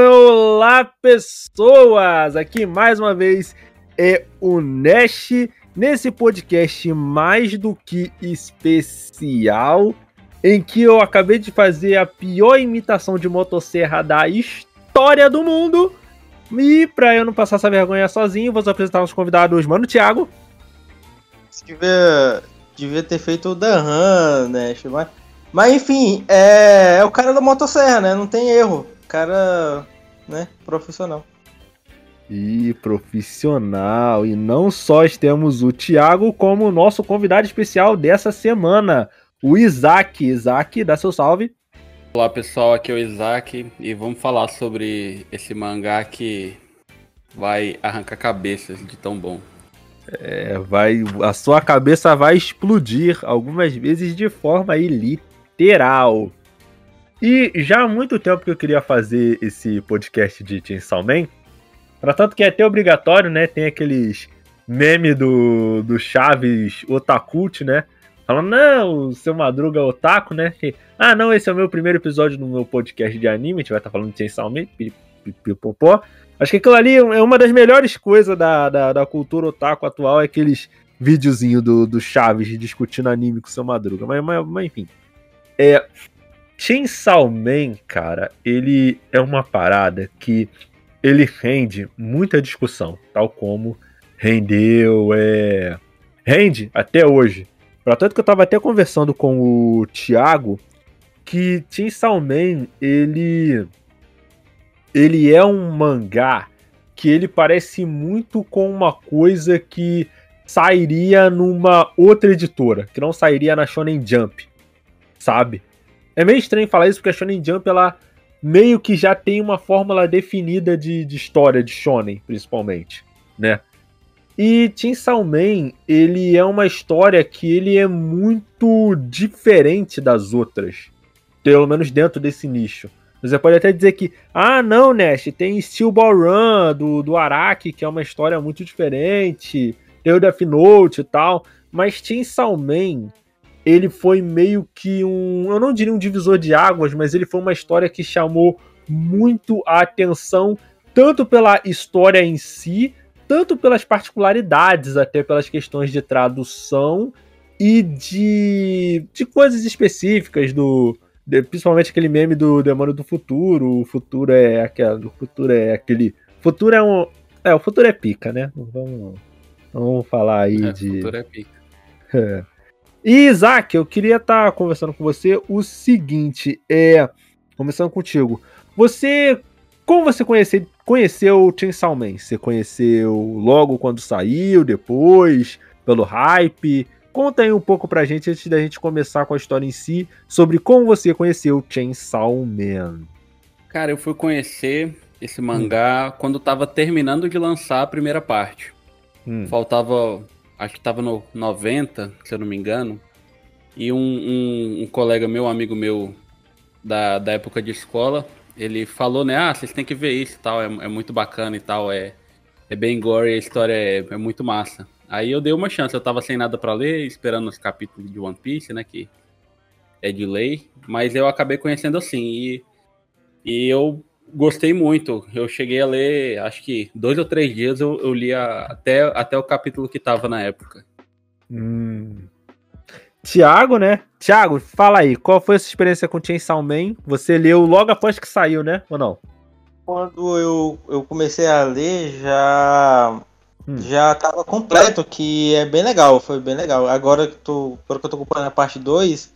Olá, pessoas! Aqui mais uma vez é o Nash nesse podcast mais do que especial, em que eu acabei de fazer a pior imitação de motosserra da história do mundo. E para eu não passar essa vergonha sozinho, vou apresentar os convidados, mano, Thiago. Devia, devia ter feito o Dan Nash, mas mas enfim, é, é o cara da motosserra, né? Não tem erro. Cara, né, profissional. E profissional. E não só temos o Thiago como o nosso convidado especial dessa semana, o Isaac. Isaac, dá seu salve. Olá pessoal, aqui é o Isaac e vamos falar sobre esse mangá que vai arrancar cabeças de tão bom. É, vai, a sua cabeça vai explodir algumas vezes de forma ilícita literal. E já há muito tempo que eu queria fazer esse podcast de Chainsaw Man. Pra tanto que é até obrigatório, né? Tem aqueles meme do, do Chaves Otakult, né? Falando, não, seu Madruga é otaku, né? Ah, não, esse é o meu primeiro episódio no meu podcast de anime, a gente vai estar tá falando de Chainsaw Man, pipopó. Acho que aquilo ali é uma das melhores coisas da, da, da cultura otaku atual, é aqueles videozinhos do, do Chaves discutindo anime com o seu Madruga. Mas, mas, mas enfim. É, Chainsaw Man, cara, ele é uma parada que ele rende muita discussão, tal como rendeu, é, rende até hoje. Pra tanto que eu tava até conversando com o Thiago que Chainsaw Man, ele ele é um mangá que ele parece muito com uma coisa que sairia numa outra editora, que não sairia na Shonen Jump sabe? É meio estranho falar isso porque a Shonen Jump ela meio que já tem uma fórmula definida de, de história de shonen, principalmente, né? E Chainsaw Man, ele é uma história que ele é muito diferente das outras, pelo menos dentro desse nicho. Você pode até dizer que, ah, não, Nash, tem Steel Ball Run do, do Araki, que é uma história muito diferente, tem o Death Note e tal, mas Chainsaw Man, ele foi meio que um, eu não diria um divisor de águas, mas ele foi uma história que chamou muito a atenção, tanto pela história em si, tanto pelas particularidades, até pelas questões de tradução e de, de coisas específicas do, de, principalmente aquele meme do demônio do futuro, o futuro é aquele, o futuro é aquele, futuro é um, é, o futuro é pica, né? Vamos, vamos falar aí é, de. O futuro é pica. É. E Isaac, eu queria estar tá conversando com você o seguinte, é, começando contigo. Você, como você conhece, conheceu o Chainsaw Man? Você conheceu logo quando saiu, depois, pelo hype? Conta aí um pouco pra gente antes da gente começar com a história em si, sobre como você conheceu o Chainsaw Man. Cara, eu fui conhecer esse mangá hum. quando tava terminando de lançar a primeira parte. Hum. Faltava acho que tava no 90, se eu não me engano. E um, um, um colega meu, amigo meu da, da época de escola, ele falou, né? Ah, vocês têm que ver isso e tal, é, é muito bacana e tal, é, é bem gore, a história é, é muito massa. Aí eu dei uma chance, eu tava sem nada para ler, esperando os capítulos de One Piece, né? Que é de lei, mas eu acabei conhecendo assim. E, e eu gostei muito. Eu cheguei a ler, acho que dois ou três dias eu, eu li a, até, até o capítulo que tava na época. Hum. Tiago, né? Tiago, fala aí, qual foi a sua experiência com Chainsaw Man? Você leu logo após que saiu, né? Ou não? Quando eu, eu comecei a ler, já hum. já tava completo, que é bem legal, foi bem legal. Agora que, tô, agora que eu tô ocupando a parte 2,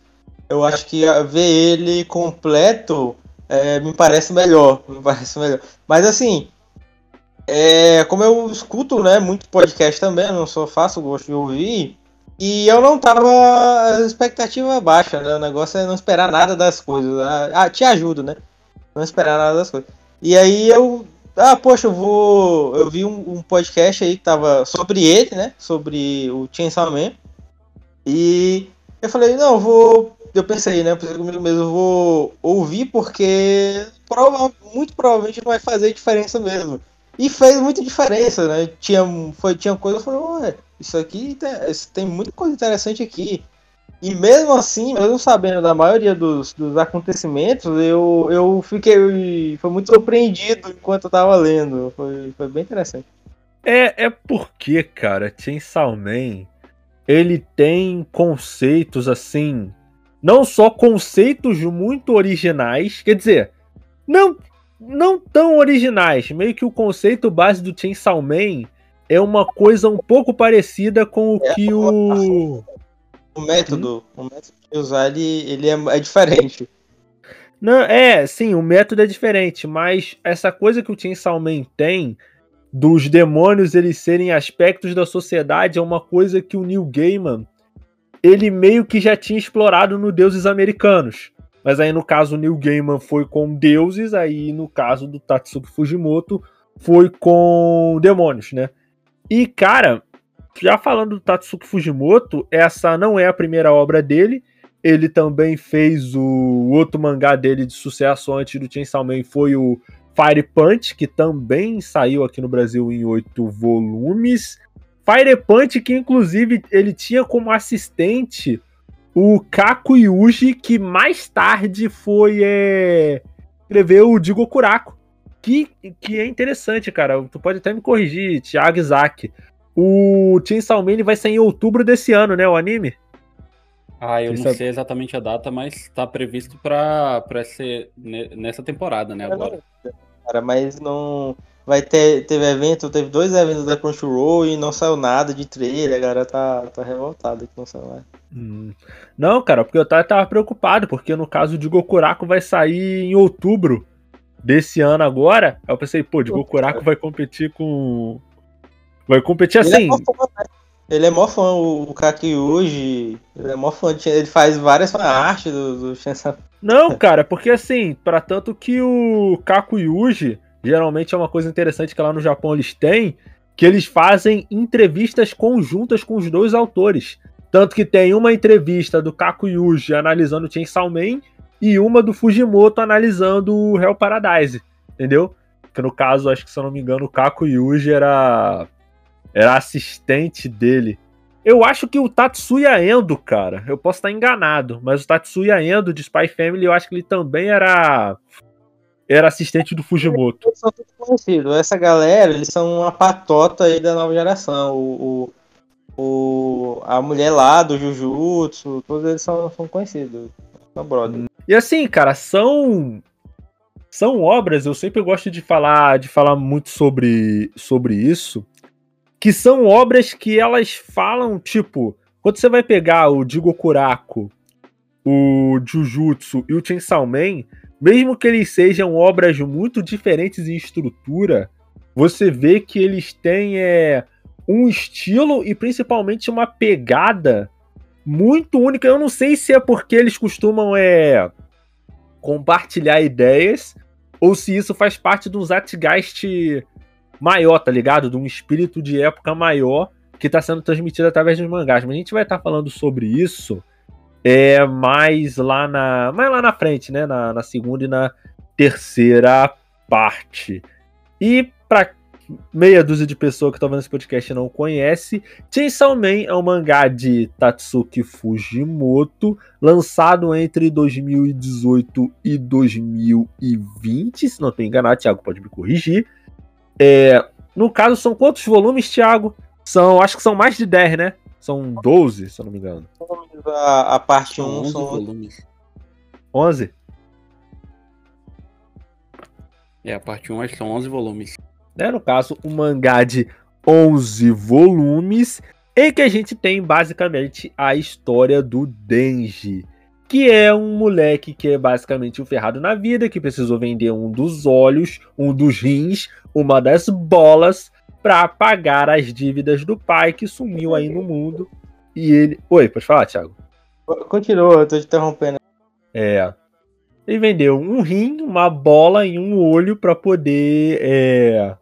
eu acho que ver ele completo é, me parece melhor. Me parece melhor. Mas assim, é, como eu escuto né, muito podcast também, não sou fácil, gosto de ouvir. E eu não tava expectativa baixa, né? O negócio é não esperar nada das coisas. Ah, ah, te ajudo, né? Não esperar nada das coisas. E aí eu. Ah, poxa, eu vou. Eu vi um, um podcast aí que tava sobre ele, né? Sobre o Chainsaw Man. E eu falei, não, eu vou eu pensei, né? Pensei comigo mesmo, eu vou ouvir porque prova, muito provavelmente não vai fazer diferença mesmo. E fez muita diferença, né? Tinha, foi, tinha coisa, eu falei, ué, isso aqui tem, tem muita coisa interessante aqui. E mesmo assim, mesmo sabendo da maioria dos, dos acontecimentos, eu, eu fiquei. Foi muito surpreendido enquanto eu tava lendo. Foi, foi bem interessante. É, é porque, cara, Chainsaw Man, ele tem conceitos assim. Não só conceitos muito originais, quer dizer, não, não tão originais. Meio que o conceito base do Chainsaw Man é uma coisa um pouco parecida com o é, que o. O método, hum? o método de usar ele, ele é, é diferente. Não, é, sim, o método é diferente, mas essa coisa que o Chainsaw Man tem dos demônios eles serem aspectos da sociedade é uma coisa que o Neil Gaiman ele meio que já tinha explorado no Deuses Americanos. Mas aí no caso o Neil Gaiman foi com deuses, aí no caso do Tatsuki Fujimoto foi com demônios, né? E cara, já falando do Tatsuki Fujimoto, essa não é a primeira obra dele. Ele também fez o outro mangá dele de sucesso antes do Chainsaw Man, foi o Fire Punch, que também saiu aqui no Brasil em oito volumes. Fire Punch, que inclusive ele tinha como assistente o Kaku Yuji, que mais tarde foi é, escrever o Digo Kurako. Que, que é interessante, cara. Tu pode até me corrigir, Thiago Isaac. O Chainsaw Man vai sair em outubro desse ano, né? O anime? Ah, eu não sei exatamente a data, mas tá previsto pra, pra ser nessa temporada, né? Agora. Cara, mas não. Vai ter. Teve evento, teve dois eventos da Crunchyroll e não saiu nada de trailer, a galera tá, tá revoltada que não saiu nada. Hum. Não, cara, porque eu tava, tava, preocupado, porque no caso de Gokuraku vai sair em outubro desse ano agora. Aí eu pensei, pô, de Gokuraku vai competir com. Vai competir assim. Ele é mó fã, o Kaki hoje. Ele é mó fã, ele faz várias artes do, do Não, cara, porque assim, para tanto que o Kaku Yuji, geralmente é uma coisa interessante que lá no Japão eles têm, que eles fazem entrevistas conjuntas com os dois autores. Tanto que tem uma entrevista do Kaku Yuji analisando Chainsaw Man e uma do Fujimoto analisando o Hell Paradise, entendeu? Que no caso, acho que se eu não me engano, o Kaku Yuji era era assistente dele. Eu acho que o Tatsuya Endo, cara, eu posso estar enganado, mas o Tatsuya Endo de Spy Family, eu acho que ele também era era assistente do Fujimoto. Eles são tudo conhecidos. Essa galera, eles são uma patota aí da nova geração. O, o, o a mulher lá do Jujutsu, todos eles são, são conhecidos. São brother. E assim, cara, são são obras, eu sempre gosto de falar de falar muito sobre, sobre isso, que são obras que elas falam, tipo, quando você vai pegar o Jigokuraku, o Jujutsu e o Chainsaw Man, mesmo que eles sejam obras muito diferentes em estrutura, você vê que eles têm é, um estilo e principalmente uma pegada muito única. Eu não sei se é porque eles costumam é, compartilhar ideias ou se isso faz parte do Zeitgeist maior, tá ligado? De um espírito de época maior que está sendo transmitido através dos mangás. Mas a gente vai estar tá falando sobre isso é mais lá na, mais lá na frente, né? Na, na segunda e na terceira parte. E para meia dúzia de pessoas que estão vendo esse podcast não conhece, Chainsaw Man é um mangá de Tatsuki Fujimoto, lançado entre 2018 e 2020, se não estou enganado, Thiago pode me corrigir. É, no caso, são quantos volumes, Thiago? São, acho que são mais de 10, né? São 12, se eu não me engano. A, a parte 1 um são volumes. 11? É, a parte 1 acho que são 11 volumes. É, no caso, um mangá de 11 volumes, em que a gente tem basicamente a história do Denji que é um moleque que é basicamente um ferrado na vida, que precisou vender um dos olhos, um dos rins, uma das bolas para pagar as dívidas do pai que sumiu aí no mundo. E ele. Oi, pode falar, Thiago? Continua, eu tô te interrompendo. É. Ele vendeu um rim, uma bola e um olho para poder é,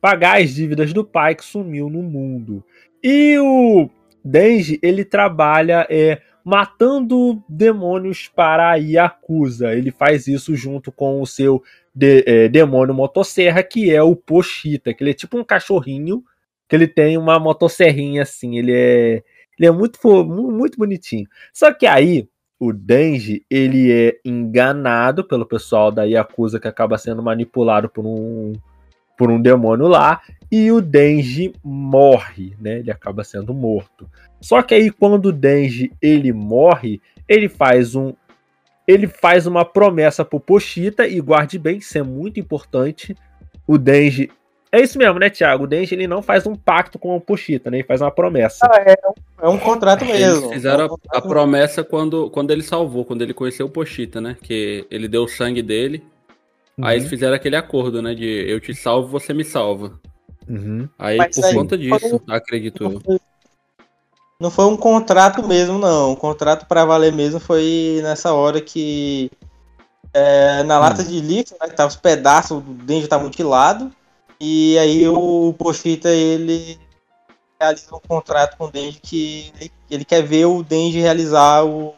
pagar as dívidas do pai que sumiu no mundo. E o Denji, ele trabalha é, matando demônios para a Yakuza. Ele faz isso junto com o seu de, é, demônio motosserra, que é o Pochita, que ele é tipo um cachorrinho, que ele tem uma motosserrinha assim, ele é Ele é muito, muito bonitinho. Só que aí, o Denji, ele é enganado pelo pessoal da Yakuza que acaba sendo manipulado por um, por um demônio lá. E o Denji morre, né? Ele acaba sendo morto. Só que aí, quando o Denji ele morre, ele faz um ele faz uma promessa pro Pochita e guarde bem, isso é muito importante. O Denji. É isso mesmo, né, Thiago? O Denji ele não faz um pacto com o Pochita, né? Ele faz uma promessa. Ah, é, é, um contrato mesmo. Eles fizeram é um a, a, promessa quando, quando ele salvou, quando ele conheceu o Pochita, né? Que ele deu o sangue dele. Uhum. Aí eles fizeram aquele acordo, né? De eu te salvo, você me salva. Uhum. Aí, Mas por aí, conta disso, acredito eu. Não foi um contrato mesmo, não. O contrato para valer mesmo foi nessa hora que é, na lata hum. de líquido, né, que tava os pedaços do dente tá mutilado. E aí o Pochita ele realiza um contrato com o Denji que ele, quer ver o Denji realizar o,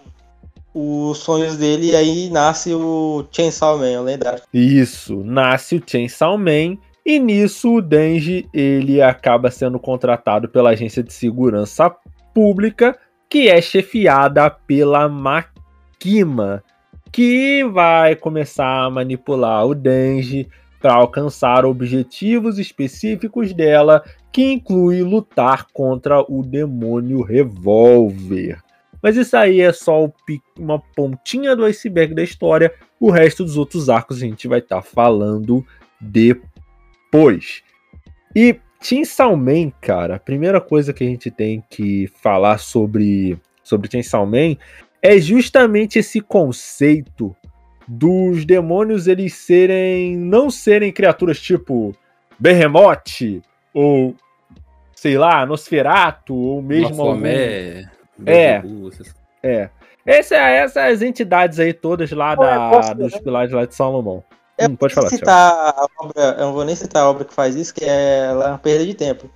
os sonhos dele e aí nasce o Chainsaw Man, o lendário. Isso, nasce o Chainsaw Man e nisso o Denji ele acaba sendo contratado pela agência de segurança pública que é chefiada pela Makima, que vai começar a manipular o Denji para alcançar objetivos específicos dela, que inclui lutar contra o demônio Revolver. Mas isso aí é só uma pontinha do iceberg da história. O resto dos outros arcos a gente vai estar tá falando depois. E Chainsaw Man, cara, a primeira coisa que a gente tem que falar sobre, sobre Chainsaw é justamente esse conceito dos demônios eles serem não serem criaturas tipo Behemoth ou sei lá, Nosferatu ou mesmo algum... é, é, é. Essa, essas entidades aí todas lá da, dos pilares lá de Salomão. Eu hum, pode falar. Citar a obra, eu não vou nem citar a obra que faz isso, que é, é uma perda de tempo.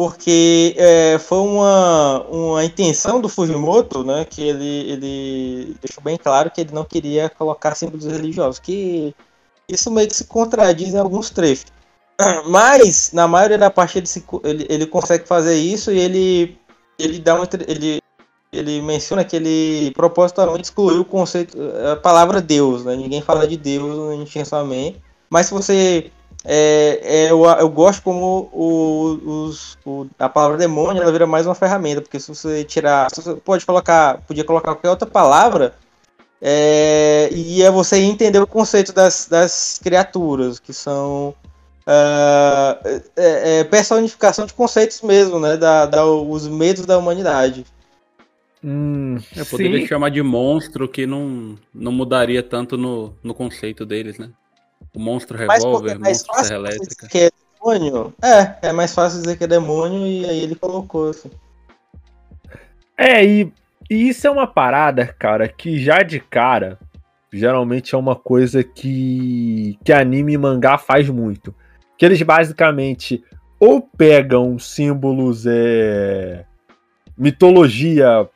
Porque é, foi uma, uma intenção do Fujimoto, né? Que ele, ele deixou bem claro que ele não queria colocar símbolos religiosos. Que isso meio que se contradiz em alguns trechos. Mas, na maioria da parte, ele, se, ele, ele consegue fazer isso e ele, ele dá uma, ele, ele menciona que ele propositalmente excluiu o conceito, a palavra Deus, né? Ninguém fala de Deus Chainsaw Man. Mas se você. É, é, eu, eu gosto como o, os, o, a palavra demônio ela vira mais uma ferramenta, porque se você tirar. Você pode colocar. Podia colocar qualquer outra palavra. É, e é você entender o conceito das, das criaturas, que são uh, é, é, personificação de conceitos mesmo, né? Da, da, os medos da humanidade. Hum, eu poderia sim. chamar de monstro que não, não mudaria tanto no, no conceito deles, né? O monstro revólver, é monstro serra elétrica. Que é demônio. É, é mais fácil dizer que é demônio e aí ele colocou assim. É, e, e isso é uma parada, cara, que já de cara, geralmente é uma coisa que, que anime e mangá faz muito. Que eles basicamente ou pegam símbolos, é, mitologia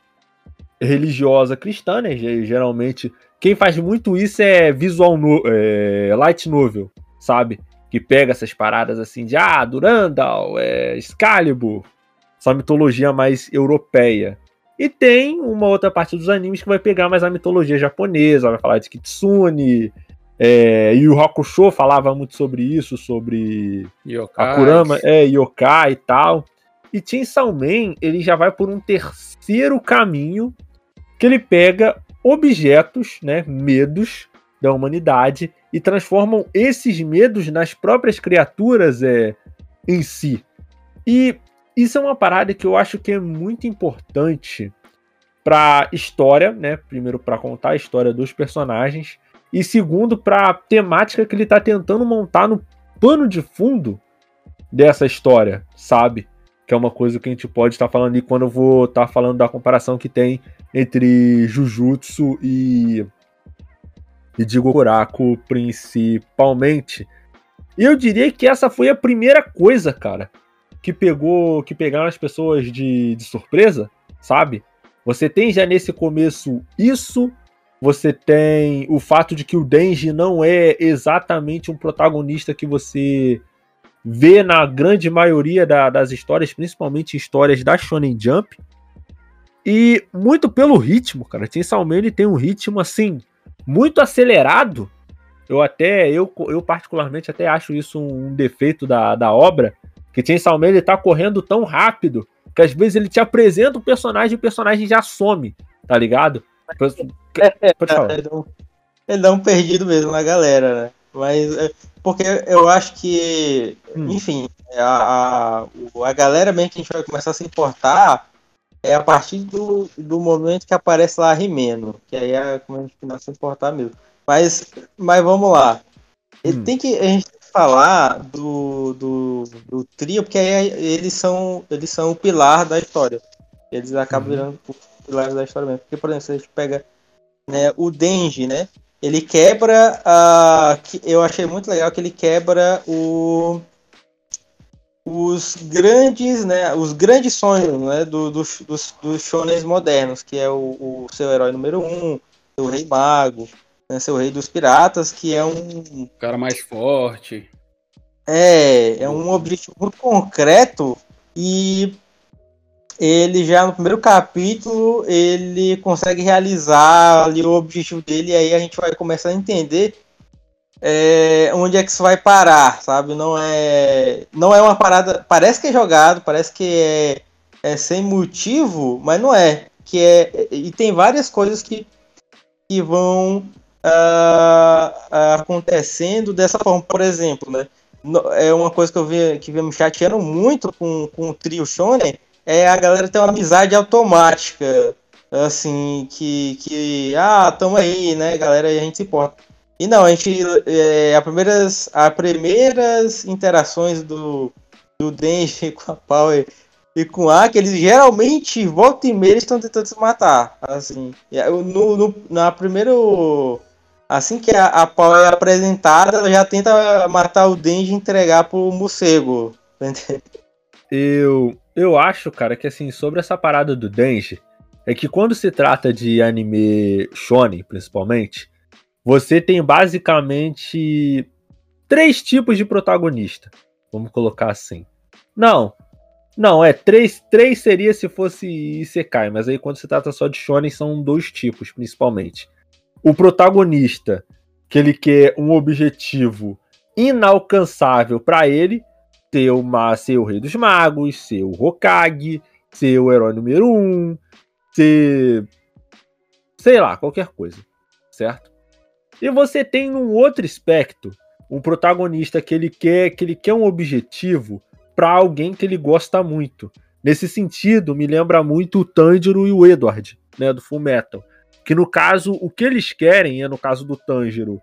religiosa cristã, né? Geralmente, quem faz muito isso é visual no, é, light novel, sabe? Que pega essas paradas assim de ah, Durandal, é, Excalibur, essa mitologia mais europeia. E tem uma outra parte dos animes que vai pegar mais a mitologia japonesa, vai falar de Kitsune, é, e o Hakusho falava muito sobre isso, sobre yokai. Akurama, é, yokai e tal. E Chainsaw Man, ele já vai por um terceiro caminho, que ele pega objetos, né, medos da humanidade e transformam esses medos nas próprias criaturas é, em si. E isso é uma parada que eu acho que é muito importante para história, né? Primeiro para contar a história dos personagens e segundo para a temática que ele está tentando montar no pano de fundo dessa história, sabe? Que é uma coisa que a gente pode estar falando ali quando eu vou estar falando da comparação que tem entre Jujutsu e e Digo Kuraku principalmente. E eu diria que essa foi a primeira coisa, cara, que pegou, que pegaram as pessoas de, de surpresa, sabe? Você tem já nesse começo isso, você tem o fato de que o Denji não é exatamente um protagonista que você vê na grande maioria da, das histórias, principalmente histórias da Shonen Jump, E muito pelo ritmo, cara. Chainsaw Man ele tem um ritmo assim muito acelerado. Eu até, eu, eu particularmente até acho isso um, defeito da, da obra, que Chainsaw Man ele tá correndo tão rápido que às vezes ele te apresenta o personagem e o personagem já some, tá ligado? Pode falar. Um, ele dá um perdido mesmo na galera, né? Mas é, porque eu acho que, hum. enfim, a, a, a galera mesmo que a gente vai começar a se importar é a partir do, do momento que aparece lá Rimeno, que aí é como a gente começa a se importar mesmo. Mas, mas vamos lá. Hum. Tem que, a gente tem que falar do, do, do trio, porque aí eles são, eles são o pilar da história. Eles acabam uhum. virando pilares da história mesmo. Porque, por exemplo, se a gente pega né, o Denji, né? Ele quebra a. Eu achei muito legal que ele quebra o os grandes, né, os grandes sonhos, né, do, do, dos, dos shonens modernos, que é o, o, seu herói número um, o rei mago, né, seu rei dos piratas, que é um o cara mais forte. É, é um objetivo muito concreto e ele já no primeiro capítulo ele consegue realizar ali o objetivo dele e aí a gente vai começar a entender é, onde é que isso vai parar, sabe? Não é, não é uma parada. Parece que é jogado, parece que é, é sem motivo, mas não é. Que é e tem várias coisas que, que vão uh, acontecendo dessa forma. Por exemplo, né? É uma coisa que eu vi que vem me chateando muito com, com o trio Shonen é a galera ter uma amizade automática, assim, que, que ah, tamo aí, né, galera, e a gente se importa. E não, a gente. É, as, primeiras, as primeiras interações do, do Denji com a Power e com a que eles geralmente volta e meia estão tentando se matar. Assim. No, no, na primeiro. Assim que a, a Power é apresentada, ela já tenta matar o Denji e entregar pro morcego. Eu, eu acho, cara, que assim, sobre essa parada do Denji, é que quando se trata de anime shonen, principalmente, você tem basicamente três tipos de protagonista. Vamos colocar assim. Não. Não, é três, três seria se fosse Isekai, mas aí quando se trata só de shonen são dois tipos, principalmente. O protagonista, que ele quer um objetivo inalcançável para ele, ser, uma, ser o rei dos magos, ser o Hokage, ser o herói número um, ser sei lá, qualquer coisa, certo? E você tem num outro aspecto um protagonista que ele quer, que ele quer um objetivo para alguém que ele gosta muito. Nesse sentido, me lembra muito o Tanjiro e o Edward, né, do Full Metal. Que no caso, o que eles querem é, no caso do Tanjiro,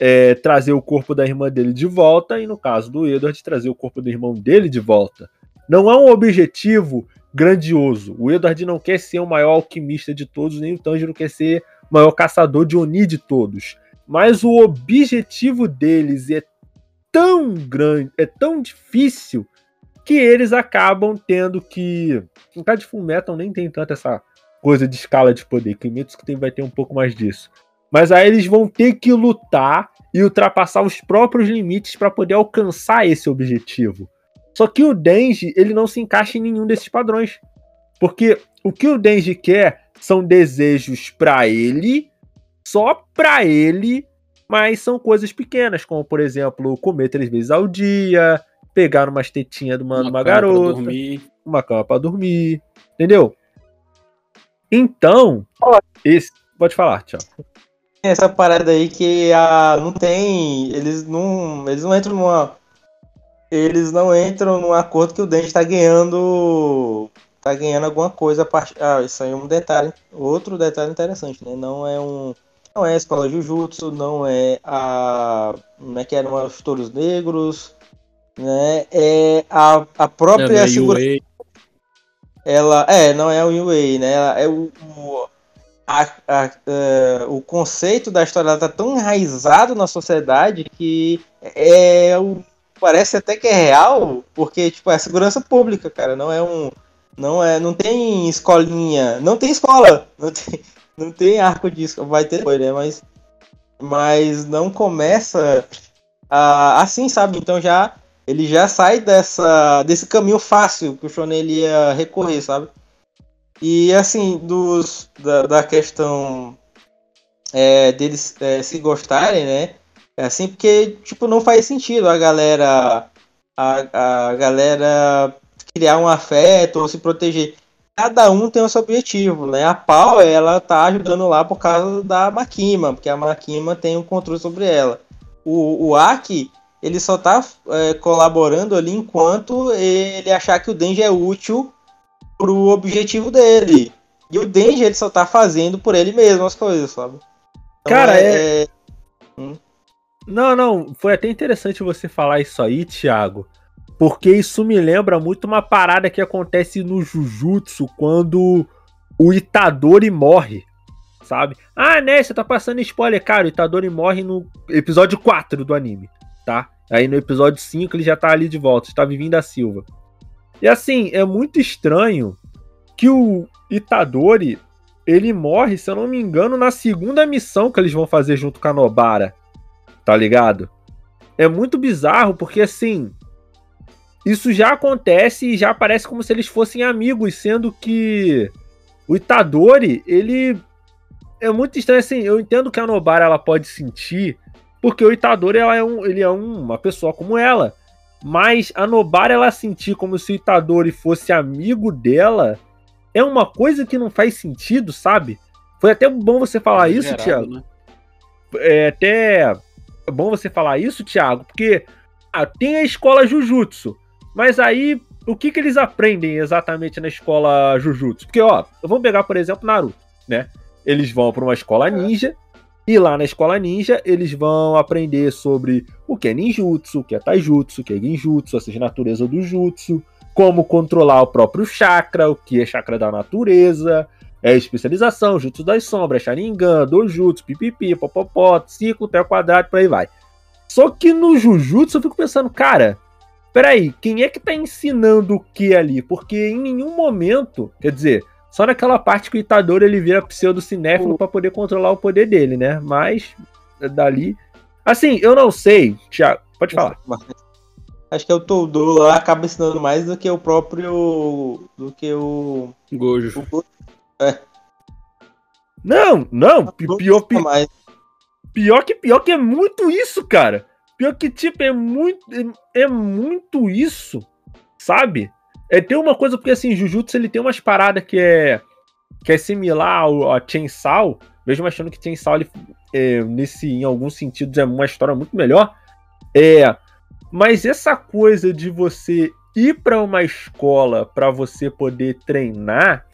é trazer o corpo da irmã dele de volta, e no caso do Edward, trazer o corpo do irmão dele de volta. Não é um objetivo grandioso. O Edward não quer ser o maior alquimista de todos, nem o Tanjiro quer ser o maior caçador de Oni de todos mas o objetivo deles é tão grande, é tão difícil que eles acabam tendo que. No caso de Fullmetal nem tem tanto essa coisa de escala de poder. Kimetsu que tem, vai ter um pouco mais disso. Mas aí eles vão ter que lutar e ultrapassar os próprios limites para poder alcançar esse objetivo. Só que o Denji, ele não se encaixa em nenhum desses padrões. Porque o que o Denji quer são desejos para ele só para ele, mas são coisas pequenas, como por exemplo, comer três vezes ao dia, pegar umas tetinhas de uma, uma, uma garota, uma cama para dormir, entendeu? Então, esse, pode falar, tchau. Essa parada aí que a, não tem, eles não, eles não entram numa, eles não entram num acordo que o Dente está ganhando tá ganhando alguma coisa a part... ah, isso aí é um detalhe outro detalhe interessante né não é um não é a escola Jujutsu, não é a. Como é que eram os touros negros, né? É a, a própria é segurança. Ela. É, não é o UA, né? Ela é o. o a, a, uh, o conceito da história está tão enraizado na sociedade que é parece até que é real, porque tipo, é segurança pública, cara, não é um não é, não tem escolinha, não tem escola, não tem, não tem arco disso, vai ter depois, né? Mas, mas não começa assim, sabe? Então já ele já sai dessa, desse caminho fácil que o Shonen ia recorrer, sabe? E assim, dos, da, da questão é, deles é, se gostarem, né? É assim, porque, tipo, não faz sentido a galera. A, a galera criar um afeto ou se proteger. Cada um tem o seu objetivo, né? A Pau, ela tá ajudando lá por causa da Makima, porque a Makima tem o um controle sobre ela. O, o Aki, ele só tá é, colaborando ali enquanto ele achar que o Denji é útil pro objetivo dele. E o Denji, ele só tá fazendo por ele mesmo as coisas, sabe? Então, Cara, é... é... é hum? Não, não, foi até interessante você falar isso aí, Thiago. Porque isso me lembra muito uma parada que acontece no Jujutsu quando o Itadori morre, sabe? Ah, né, você tá passando spoiler, cara, o Itadori morre no episódio 4 do anime, tá? Aí no episódio 5 ele já tá ali de volta, está vindo da Silva. E assim, é muito estranho que o Itadori, ele morre, se eu não me engano, na segunda missão que eles vão fazer junto com a Nobara, tá ligado? É muito bizarro, porque assim, isso já acontece e já parece como se eles fossem amigos, sendo que o Itadori, ele é muito estranho assim, eu entendo que a Nobara ela pode sentir, porque o Itadori ela é um, ele é um, uma pessoa como ela, mas a Nobara ela sentir como se o Itadori fosse amigo dela, é uma coisa que não faz sentido, sabe? Foi até bom você falar é isso, Thiago. Né? É até bom você falar isso, Thiago, porque ah, tem a escola Jujutsu. Mas aí, o que, que eles aprendem exatamente na escola Jujutsu? Porque, ó, vamos pegar, por exemplo, Naruto, né? Eles vão para uma escola ninja, e lá na escola ninja, eles vão aprender sobre o que é ninjutsu, o que é taijutsu, o que é genjutsu, a natureza do jutsu, como controlar o próprio chakra, o que é chakra da natureza, é especialização, jutsu das sombras, sharingan, dojutsu, pipipi, popopó, ciclo, até quadrado, por aí vai. Só que no jujutsu eu fico pensando, cara, peraí, quem é que tá ensinando o que ali? Porque em nenhum momento, quer dizer, só naquela parte que o Itadori ele vira pseudo-cinéfilo para poder controlar o poder dele, né? Mas, dali... Assim, eu não sei, Thiago, pode falar. Acho que é o Todo lá acaba ensinando mais do que o próprio... do que o... Gojo. O... É. Não, não, pior, pior, pior que pior que é muito isso, cara. Pior que, tipo, é muito. É, é muito isso, sabe? É, tem uma coisa, porque assim, Jujutsu ele tem umas paradas que é. que é similar ao, a Chainsaw, mesmo achando que Chainsaw, ele, é, nesse, em alguns sentidos, é uma história muito melhor. É. Mas essa coisa de você ir para uma escola para você poder treinar,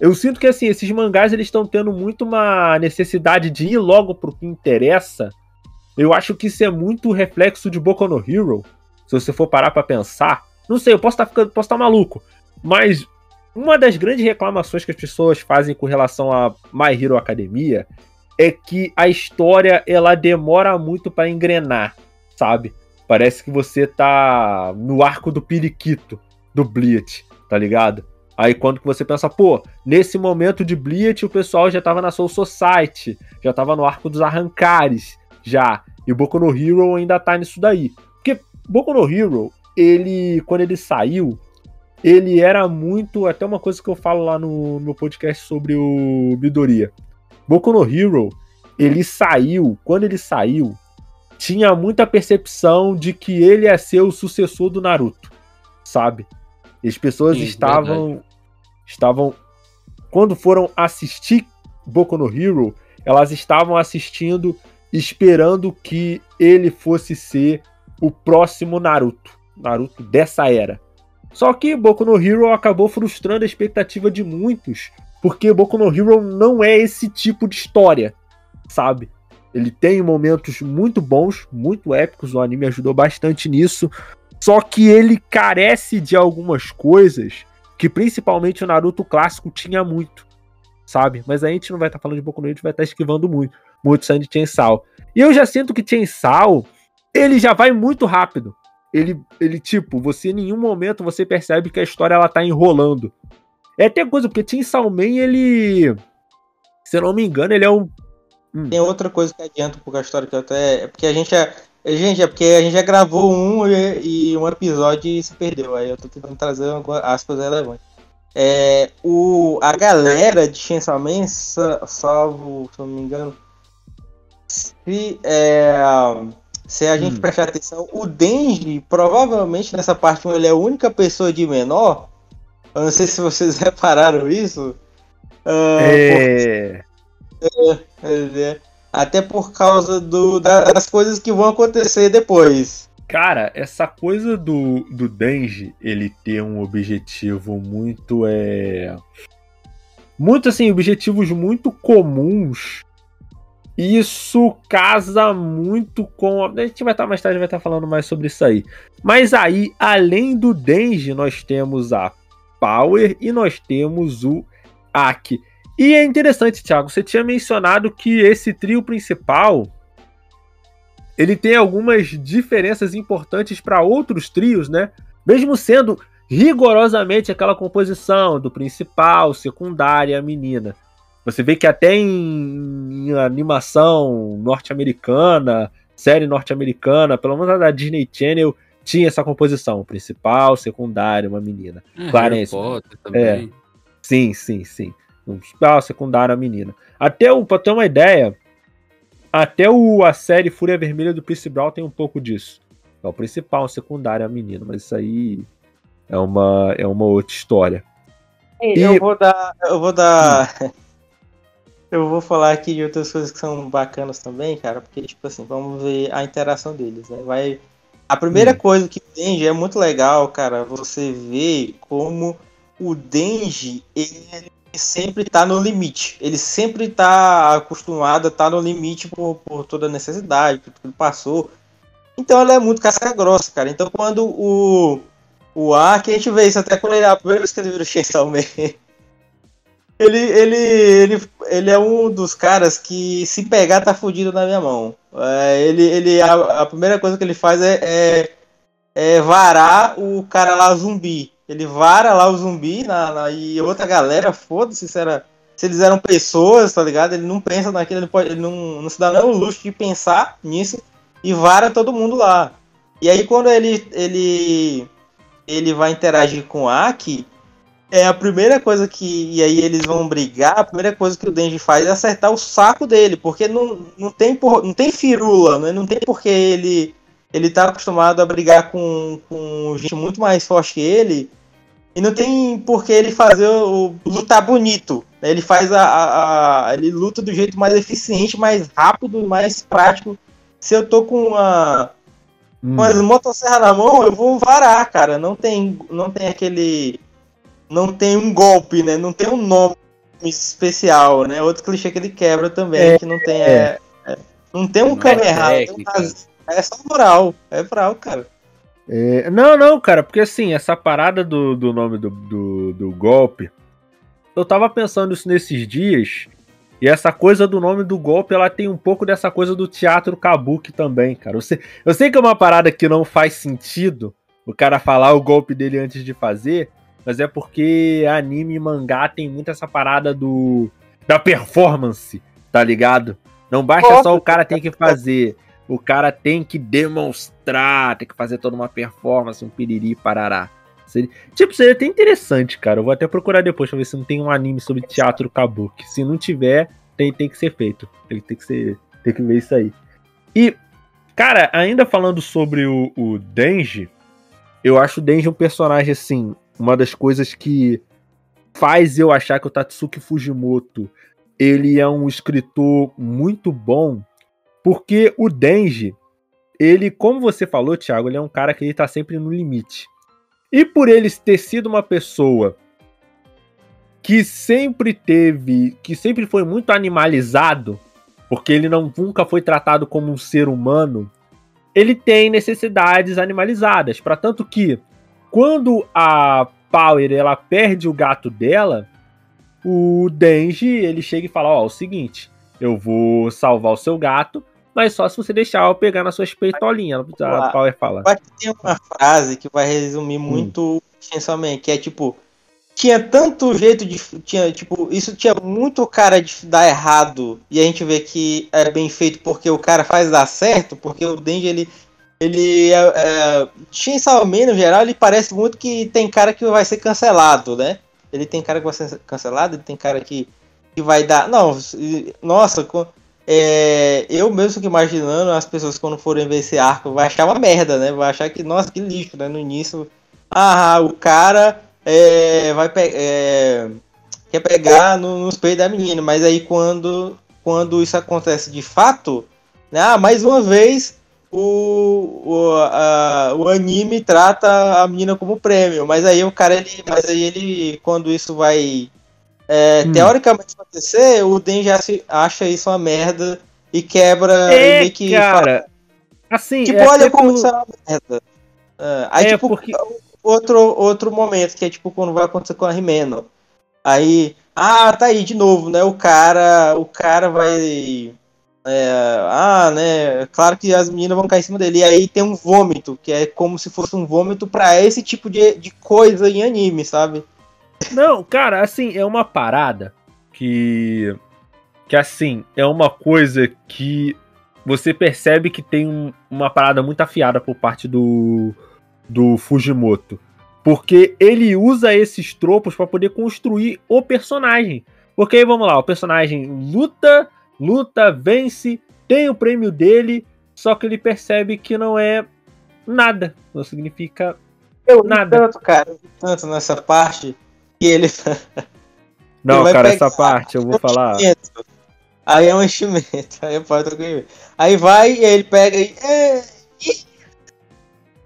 eu sinto que assim, esses mangás eles estão tendo muito uma necessidade de ir logo pro que interessa eu acho que isso é muito reflexo de Boku no Hero. Se você for parar para pensar. Não sei, eu posso estar tá, posso estar tá maluco. Mas uma das grandes reclamações que as pessoas fazem com relação a My Hero Academia é que a história ela demora muito para engrenar, sabe? Parece que você tá no arco do periquito do Bleach, tá ligado? Aí quando que você pensa, pô, nesse momento de Bleach o pessoal já tava na Soul Society, já tava no arco dos arrancares, já. E o Boku no Hero ainda tá nisso daí. Porque Boku no Hero, ele, quando ele saiu, ele era muito. Até uma coisa que eu falo lá no, no podcast sobre o Midoriya. Boku no Hero, ele saiu, quando ele saiu, tinha muita percepção de que ele ia ser o sucessor do Naruto, sabe? E as pessoas Sim, estavam. Verdade. Estavam. Quando foram assistir Boku no Hero, elas estavam assistindo esperando que ele fosse ser o próximo Naruto, Naruto dessa era. Só que Boku no Hero acabou frustrando a expectativa de muitos, porque Boku no Hero não é esse tipo de história, sabe? Ele tem momentos muito bons, muito épicos, o anime ajudou bastante nisso, só que ele carece de algumas coisas que principalmente o Naruto clássico tinha muito, sabe? Mas a gente não vai estar tá falando de Boku no Hero, a gente vai estar tá esquivando muito muito sangue de Chainsaw. E eu já sinto que Chainsaw, ele já vai muito rápido. Ele, ele, tipo, você em nenhum momento você percebe que a história ela tá enrolando. É até coisa, porque Chainsaw Man, ele. Se eu não me engano, ele é um. Hum. Tem outra coisa que adianta pouco a história que eu até. É porque a gente é. Gente, é porque a gente já gravou um e, e um episódio e se perdeu. Aí eu tô tentando trazer aspas relevantes. É, o, a galera de Chainsaw salvo, se não me engano, se, é, se a gente hum. prestar atenção, o Denji, provavelmente nessa parte 1, ele é a única pessoa de menor. Eu não sei se vocês repararam isso. Uh, é... Porque, é, é, até por causa do, das coisas que vão acontecer depois. Cara, essa coisa do, do Denji, ele ter um objetivo muito é muito assim, objetivos muito comuns isso casa muito com. A gente vai estar mais tarde vai estar falando mais sobre isso aí. Mas aí, além do Denji, nós temos a Power e nós temos o Aki. E é interessante, Thiago, você tinha mencionado que esse trio principal ele tem algumas diferenças importantes para outros trios, né? Mesmo sendo rigorosamente aquela composição do principal, secundária, menina. Você vê que até em, em animação norte-americana, série norte-americana, pelo menos a da Disney Channel, tinha essa composição, principal, secundário, uma menina. É, Clarence. É, sim, sim, sim. Um principal, secundário, uma menina. Até o, pra ter uma ideia, até o, a série Fúria Vermelha do Chris Brown tem um pouco disso. É o principal, o secundário, a menina, mas isso aí é uma, é uma outra história. E... Eu vou dar. Eu vou dar. Eu vou falar aqui de outras coisas que são bacanas também, cara, porque, tipo assim, vamos ver a interação deles, né? Vai. A primeira hum. coisa que o Denji é muito legal, cara, você vê como o Denji, ele sempre tá no limite. Ele sempre tá acostumado a estar tá no limite por, por toda a necessidade, por tudo que ele passou. Então ele é muito casca grossa, cara. Então quando o. O Ark, a gente vê isso até quando ele a primeira vez que ele vira o Chainsaw Man. Ele, ele, ele, ele é um dos caras que se pegar tá fudido na minha mão. É, ele, ele, a, a, primeira coisa que ele faz é, é, é, varar o cara lá zumbi. Ele vara lá o zumbi na, na e outra galera, foda-se se, era, se eles eram pessoas, tá ligado? Ele não pensa naquilo, ele, pode, ele não, não se dá nem o luxo de pensar nisso e vara todo mundo lá. E aí quando ele, ele, ele vai interagir com o Aki, é a primeira coisa que. E aí eles vão brigar, a primeira coisa que o Denji faz é acertar o saco dele, porque não, não, tem, por, não tem firula, né? não tem porque ele. Ele tá acostumado a brigar com, com gente muito mais forte que ele. E não tem por que ele fazer o. lutar bonito. Né? Ele faz a, a, a, Ele luta do jeito mais eficiente, mais rápido, mais prático. Se eu tô com uma. Hum. Com as motosserra na mão, eu vou varar, cara. Não tem, não tem aquele não tem um golpe, né? Não tem um nome especial, né? Outro clichê que ele quebra também, é, que não tem. É, é, não tem um é, é só moral. É moral, cara. É, não, não, cara, porque assim, essa parada do, do nome do, do, do, golpe, eu tava pensando isso nesses dias, e essa coisa do nome do golpe, ela tem um pouco dessa coisa do teatro kabuki também, cara. Eu sei, eu sei que é uma parada que não faz sentido o cara falar o golpe dele antes de fazer, mas é porque anime e mangá tem muito essa parada do da performance, tá ligado? Não basta só o cara tem que fazer, o cara tem que demonstrar, tem que fazer toda uma performance, um piriri parará. Seria, tipo, seria até interessante, cara. Eu vou até procurar depois pra ver se não tem um anime sobre teatro kabuki. Se não tiver, tem, tem que ser feito. Tem, tem que ser, tem que ver isso aí. E, cara, ainda falando sobre o, o Denji, eu acho o Denji um personagem assim uma das coisas que faz eu achar que o Tatsuki Fujimoto ele é um escritor muito bom, porque o Denji, ele, como você falou, Thiago, ele é um cara que ele tá sempre no limite. E por ele ter sido uma pessoa que sempre teve, que sempre foi muito animalizado, porque ele não nunca foi tratado como um ser humano, ele tem necessidades animalizadas, para tanto que quando a Power ela perde o gato dela, o Denji ele chega e fala: Ó, oh, o seguinte, eu vou salvar o seu gato, mas só se você deixar eu pegar nas suas peitolinhas. A Power fala. Tem uma frase que vai resumir muito hum. que é tipo. Tinha tanto jeito de. Tinha, tipo, isso tinha muito cara de dar errado. E a gente vê que é bem feito porque o cara faz dar certo, porque o Denji ele ele é, é, Chainsaw Man no geral ele parece muito que tem cara que vai ser cancelado, né? ele tem cara que vai ser cancelado, ele tem cara que, que vai dar. Não, nossa, é, eu mesmo imaginando as pessoas quando forem ver esse arco vai achar uma merda, né? Vai achar que, nossa, que lixo, né? No início, ah, o cara é, vai é, quer pegar no, nos peitos da menina, mas aí quando, quando isso acontece de fato, né? Ah, mais uma vez o, o, a, o anime trata a menina como prêmio, mas aí o cara, ele, mas aí ele, quando isso vai é, hum. teoricamente acontecer, o Den já se, acha isso uma merda e quebra é, e que cara, fala, assim, tipo, é olha como isso é uma merda. É, aí, é tipo, porque... outro, outro momento, que é tipo quando vai acontecer com a Rimeno. Aí, ah, tá aí de novo, né? O cara, o cara vai é, ah, né? Claro que as meninas vão cair em cima dele. E aí tem um vômito, que é como se fosse um vômito para esse tipo de, de coisa em anime, sabe? Não, cara, assim, é uma parada que. Que assim, é uma coisa que você percebe que tem um, uma parada muito afiada por parte do, do Fujimoto. Porque ele usa esses tropos para poder construir o personagem. Porque aí vamos lá, o personagem luta luta, vence, tem o prêmio dele, só que ele percebe que não é nada, não significa eu nada. Tanto, cara, tanto nessa parte que ele. Não, ele cara, essa parte eu vou falar. Aí é um enchimento, aí pode Aí vai e ele pega e. É,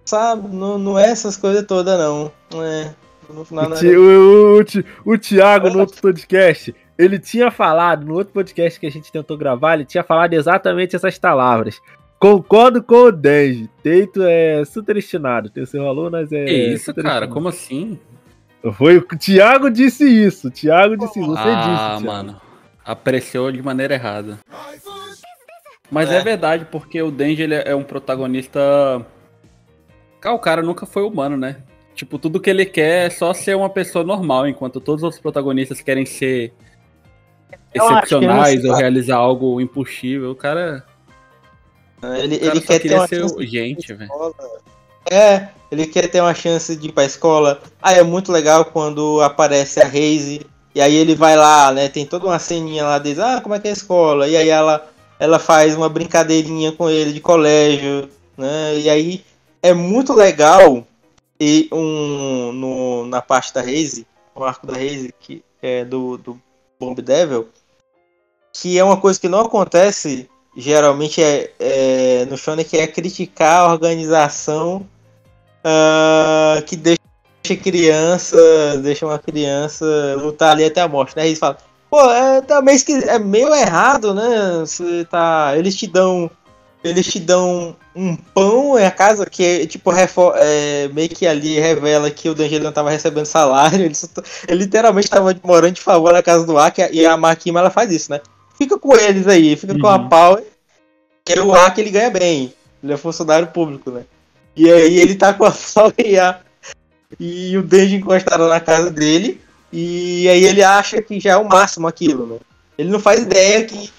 sabe, não, não é essas coisas todas, não. Não é. No final, o, ti, o, o, o Thiago, no outro podcast, ele tinha falado, no outro podcast que a gente tentou gravar, ele tinha falado exatamente essas palavras. Concordo com o Denji. Teito é superestimado. Tem seu valor, mas é. Que isso, cara? Como assim? Foi o Thiago disse isso. O Thiago disse isso. Você ah, disse. Ah, mano. Apreciou de maneira errada. Mas é, é verdade, porque o Denji ele é um protagonista. o cara nunca foi humano, né? Tipo, tudo que ele quer é só ser uma pessoa normal, enquanto todos os protagonistas querem ser excepcionais ou realizar algo impossível. O cara. Ele, o cara ele quer ter uma ser gente, velho. É, ele quer ter uma chance de ir pra escola. Ah, é muito legal quando aparece a Reise. E aí ele vai lá, né? Tem toda uma ceninha lá, diz, ah, como é que é a escola? E aí ela, ela faz uma brincadeirinha com ele de colégio, né? E aí é muito legal e um no, na parte da Reise, o arco da Reise, que é do, do Bomb Devil, que é uma coisa que não acontece geralmente é, é no Shonen, que é criticar a organização uh, que deixa criança, deixa uma criança lutar ali até a morte, né? Eles falam, pô, é, também é meio errado, né? Você tá, eles te dão eles te dão um pão em a casa que tipo é, meio que ali revela que o Dangerino estava recebendo salário ele, ele literalmente estava morando de favor na casa do Aki e a Makima ela faz isso né fica com eles aí, fica uhum. com a uhum. Power, que é o A que ele ganha bem. Ele é funcionário público, né? E aí ele tá com a Power e, a, e o Denji encostado na casa dele. E aí ele acha que já é o máximo aquilo, né? Ele não faz ideia que,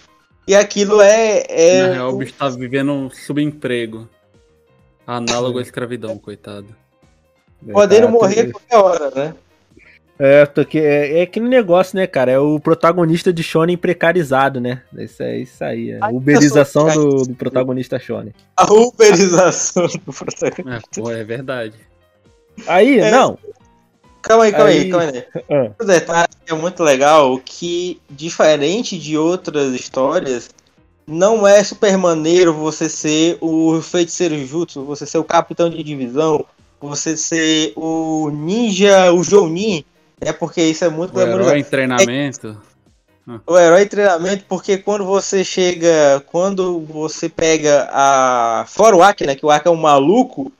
que aquilo é. é Na real, o bicho tá vivendo um subemprego. Análogo à escravidão, coitado. Podendo morrer a qualquer hora, né? É, porque é, é aquele negócio, né, cara? É o protagonista de Shonen precarizado, né? Isso é isso aí. É a uberização do, do, protagonista Shonen. A uberização do protagonista. É, pô, é verdade. Aí, é, não. Calma aí, calma aí, aí calma aí. Ah. O detalhe é muito legal que, diferente de outras histórias, não é super maneiro você ser o feiticeiro jutsu, você ser o capitão de divisão, você ser o ninja, o Jounin, é porque isso é muito o herói em treinamento. É, o herói em treinamento, porque quando você chega, quando você pega a. Fora o Aki, né? Que o Aki é um maluco,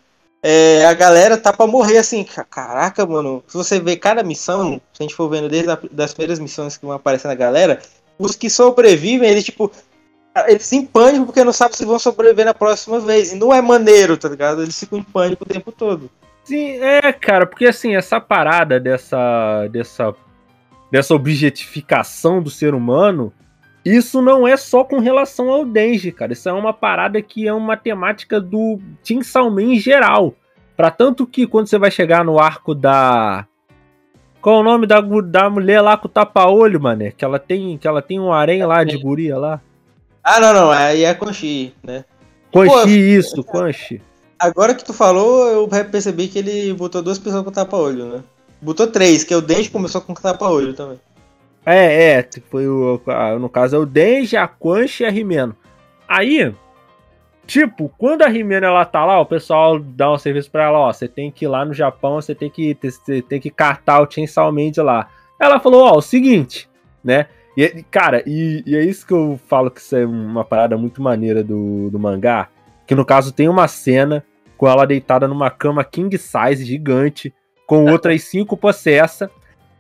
é, a galera tá pra morrer assim. Caraca, mano. Se você ver cada missão, se a gente for vendo desde a, das primeiras missões que vão aparecer na galera, os que sobrevivem, eles tipo. Eles em pânico porque não sabem se vão sobreviver na próxima vez. E não é maneiro, tá ligado? Eles ficam em pânico o tempo todo. Sim, é, cara, porque assim, essa parada dessa, dessa, dessa objetificação do ser humano, isso não é só com relação ao Denji, cara. Isso é uma parada que é uma temática do Tim Salman em geral. Para tanto que quando você vai chegar no arco da Qual o nome da, da mulher lá com o tapa-olho, mané? Que ela tem, que ela tem um harém lá de guria lá. Ah, não, não. Aí é Conchi, né? Conchi, isso, Conchi. Agora que tu falou, eu percebi que ele botou duas pessoas com tapa-olho, né? Botou três, que é o Denji começou com tapa-olho também. É, é, foi o. No caso é o Denji, a Quanche e a Rimeno. Aí, tipo, quando a Rimeno ela tá lá, o pessoal dá um serviço pra ela, ó, você tem que ir lá no Japão, você tem que, você tem que cartar o Chainsaw Man de lá. Ela falou, ó, o seguinte, né? E, cara, e, e, é isso que eu falo que isso é uma parada muito maneira do, do mangá. Que no caso tem uma cena com ela deitada numa cama king size gigante, com outras cinco possessas.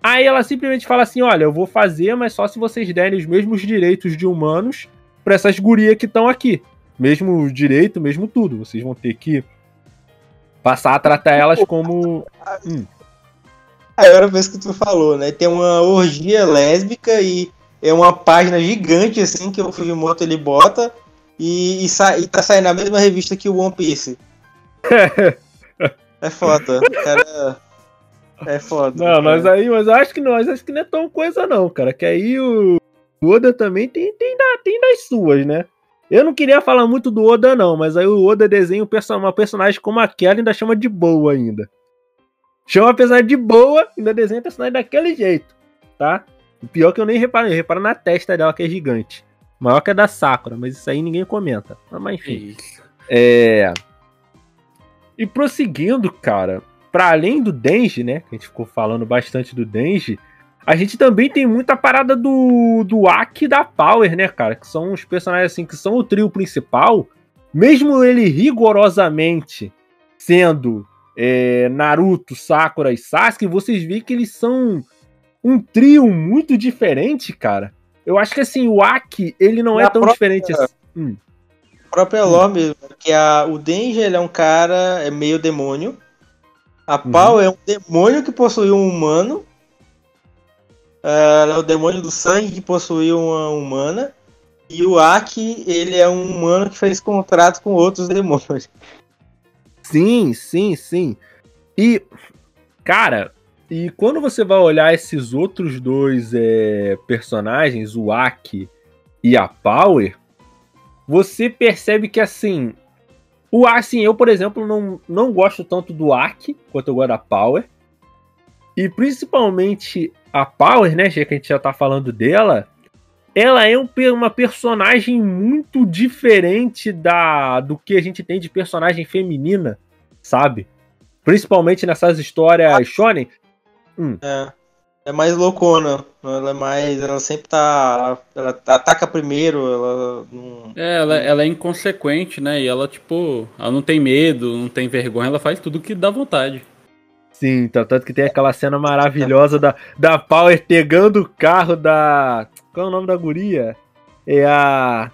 Aí ela simplesmente fala assim: olha, eu vou fazer, mas só se vocês derem os mesmos direitos de humanos para essas gurias que estão aqui. Mesmo direito, mesmo tudo. Vocês vão ter que passar a tratar elas como. Hum. Agora vez que tu falou, né? Tem uma orgia lésbica e é uma página gigante assim que o Fujimoto ele bota e, e, sa e tá saindo na mesma revista que o One Piece. É foda. Cara, é foda. Não, cara. mas aí, mas eu acho que não, acho que não é tão coisa não, cara. Que aí o Oda também tem, tem, da, tem das suas, né? Eu não queria falar muito do Oda, não, mas aí o Oda desenha uma personagem como aquela e ainda chama de boa ainda. Chama a personagem de boa, ainda desenha a personagem daquele jeito, tá? O pior é que eu nem reparo, eu reparo na testa dela que é gigante. Maior que a da Sakura, mas isso aí ninguém comenta. Mas enfim. É. E prosseguindo, cara, para além do Denji, né? Que a gente ficou falando bastante do Denji. A gente também tem muita parada do, do Aki e da Power, né, cara? Que são os personagens assim que são o trio principal. Mesmo ele rigorosamente sendo é, Naruto, Sakura e Sasuke, vocês veem que eles são um trio muito diferente, cara. Eu acho que assim, o Aki, ele não é Na é tão própria, diferente assim. Hum. Própria lore mesmo, que a, o Denji ele é um cara é meio demônio. A Pau uhum. é um demônio que possuiu um humano. Ela é o demônio do sangue que possuiu uma humana. E o Aki, ele é um humano que fez contrato com outros demônios. Sim, sim, sim. E, cara, e quando você vai olhar esses outros dois é, personagens, o Aki e a Power, você percebe que assim. O assim, eu, por exemplo, não, não gosto tanto do Aki quanto eu gosto da Power. E principalmente a Power, né, já que a gente já tá falando dela, ela é um, uma personagem muito diferente da do que a gente tem de personagem feminina, sabe? Principalmente nessas histórias shonen, Hum. É. É mais loucona. Ela é mais. Ela sempre tá. Ela ataca primeiro, ela não. É, ela, ela é inconsequente, né? E ela, tipo, ela não tem medo, não tem vergonha, ela faz tudo que dá vontade. Sim, tá, tanto que tem aquela cena maravilhosa da, da Power pegando o carro da. Qual é o nome da guria? É a.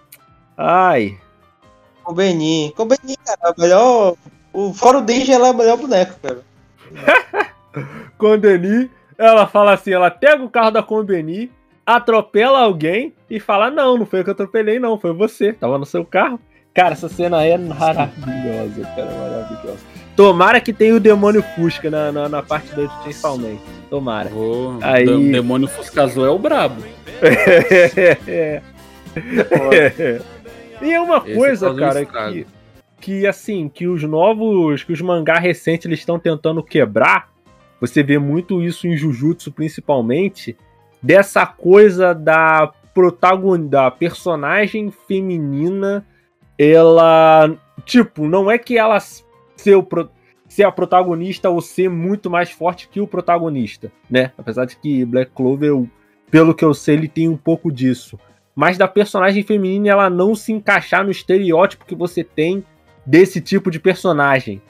Ai. O Benin. O Benin, cara, melhor. O, fora o Danger, ela é o melhor boneco, cara. Condeni, ela fala assim, ela pega o carro da Condeni, atropela alguém e fala, não, não foi eu que atropelei não, foi você, tava no seu carro. Cara, essa cena é maravilhosa, cara, maravilhosa. Tomara que tenha o demônio Fusca na, na, na parte 2 do Chainsaw Man. Tomara. Oh, Aí... O demônio Fusca Azul é o brabo. é. é. E é uma Esse coisa, cara, que, que assim, que os novos, que os mangá recentes eles estão tentando quebrar você vê muito isso em Jujutsu, principalmente, dessa coisa da protagonista, da personagem feminina, ela, tipo, não é que ela ser, o, ser a protagonista ou ser muito mais forte que o protagonista, né? Apesar de que Black Clover, pelo que eu sei, ele tem um pouco disso. Mas da personagem feminina ela não se encaixar no estereótipo que você tem desse tipo de personagem.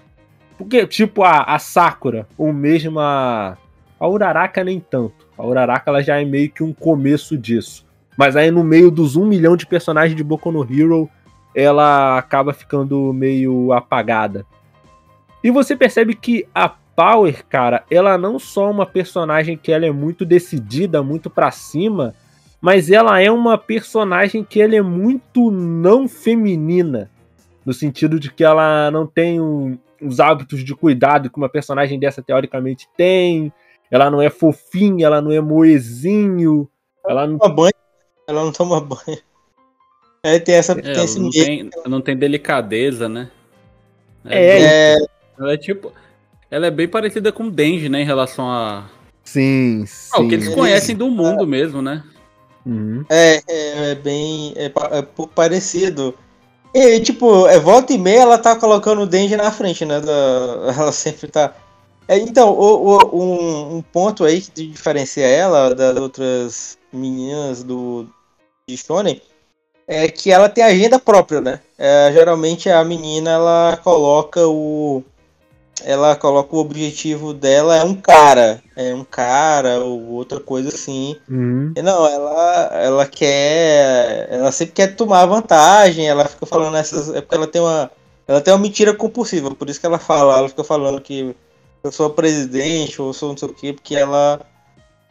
Porque, tipo, a, a Sakura, ou mesmo a. A Uraraka nem tanto. A Uraraka ela já é meio que um começo disso. Mas aí no meio dos um milhão de personagens de Boku no Hero, ela acaba ficando meio apagada. E você percebe que a Power, cara, ela não só é uma personagem que ela é muito decidida, muito para cima, mas ela é uma personagem que ela é muito não feminina, no sentido de que ela não tem um, os hábitos de cuidado que uma personagem dessa teoricamente tem. ela não é fofinha, ela não é moezinho. Ela não toma banho. Ela não toma banho. É, tem essa. É, tem esse não, tem, não tem delicadeza, né? É, é, Ela é tipo. Ela é bem parecida com Denji, né? Em relação a. Sim, sim. Ah, o que eles conhecem do mundo mesmo, né? Uhum. É, é, é, bem. É, é parecido. E, tipo, é, volta e meia ela tá colocando o Denji na frente, né? Da, ela sempre tá. É, então, o, o, um, um, ponto aí que diferencia ela das outras meninas do de Shonen é que ela tem agenda própria, né? É, geralmente a menina ela coloca o ela coloca o objetivo dela é um cara, é um cara ou outra coisa assim. Uhum. Não, ela ela quer, ela sempre quer tomar vantagem. Ela fica falando essas, é porque ela tem uma, ela tem uma mentira compulsiva. Por isso que ela fala, ela fica falando que eu sou presidente ou sou não sei o quê, porque ela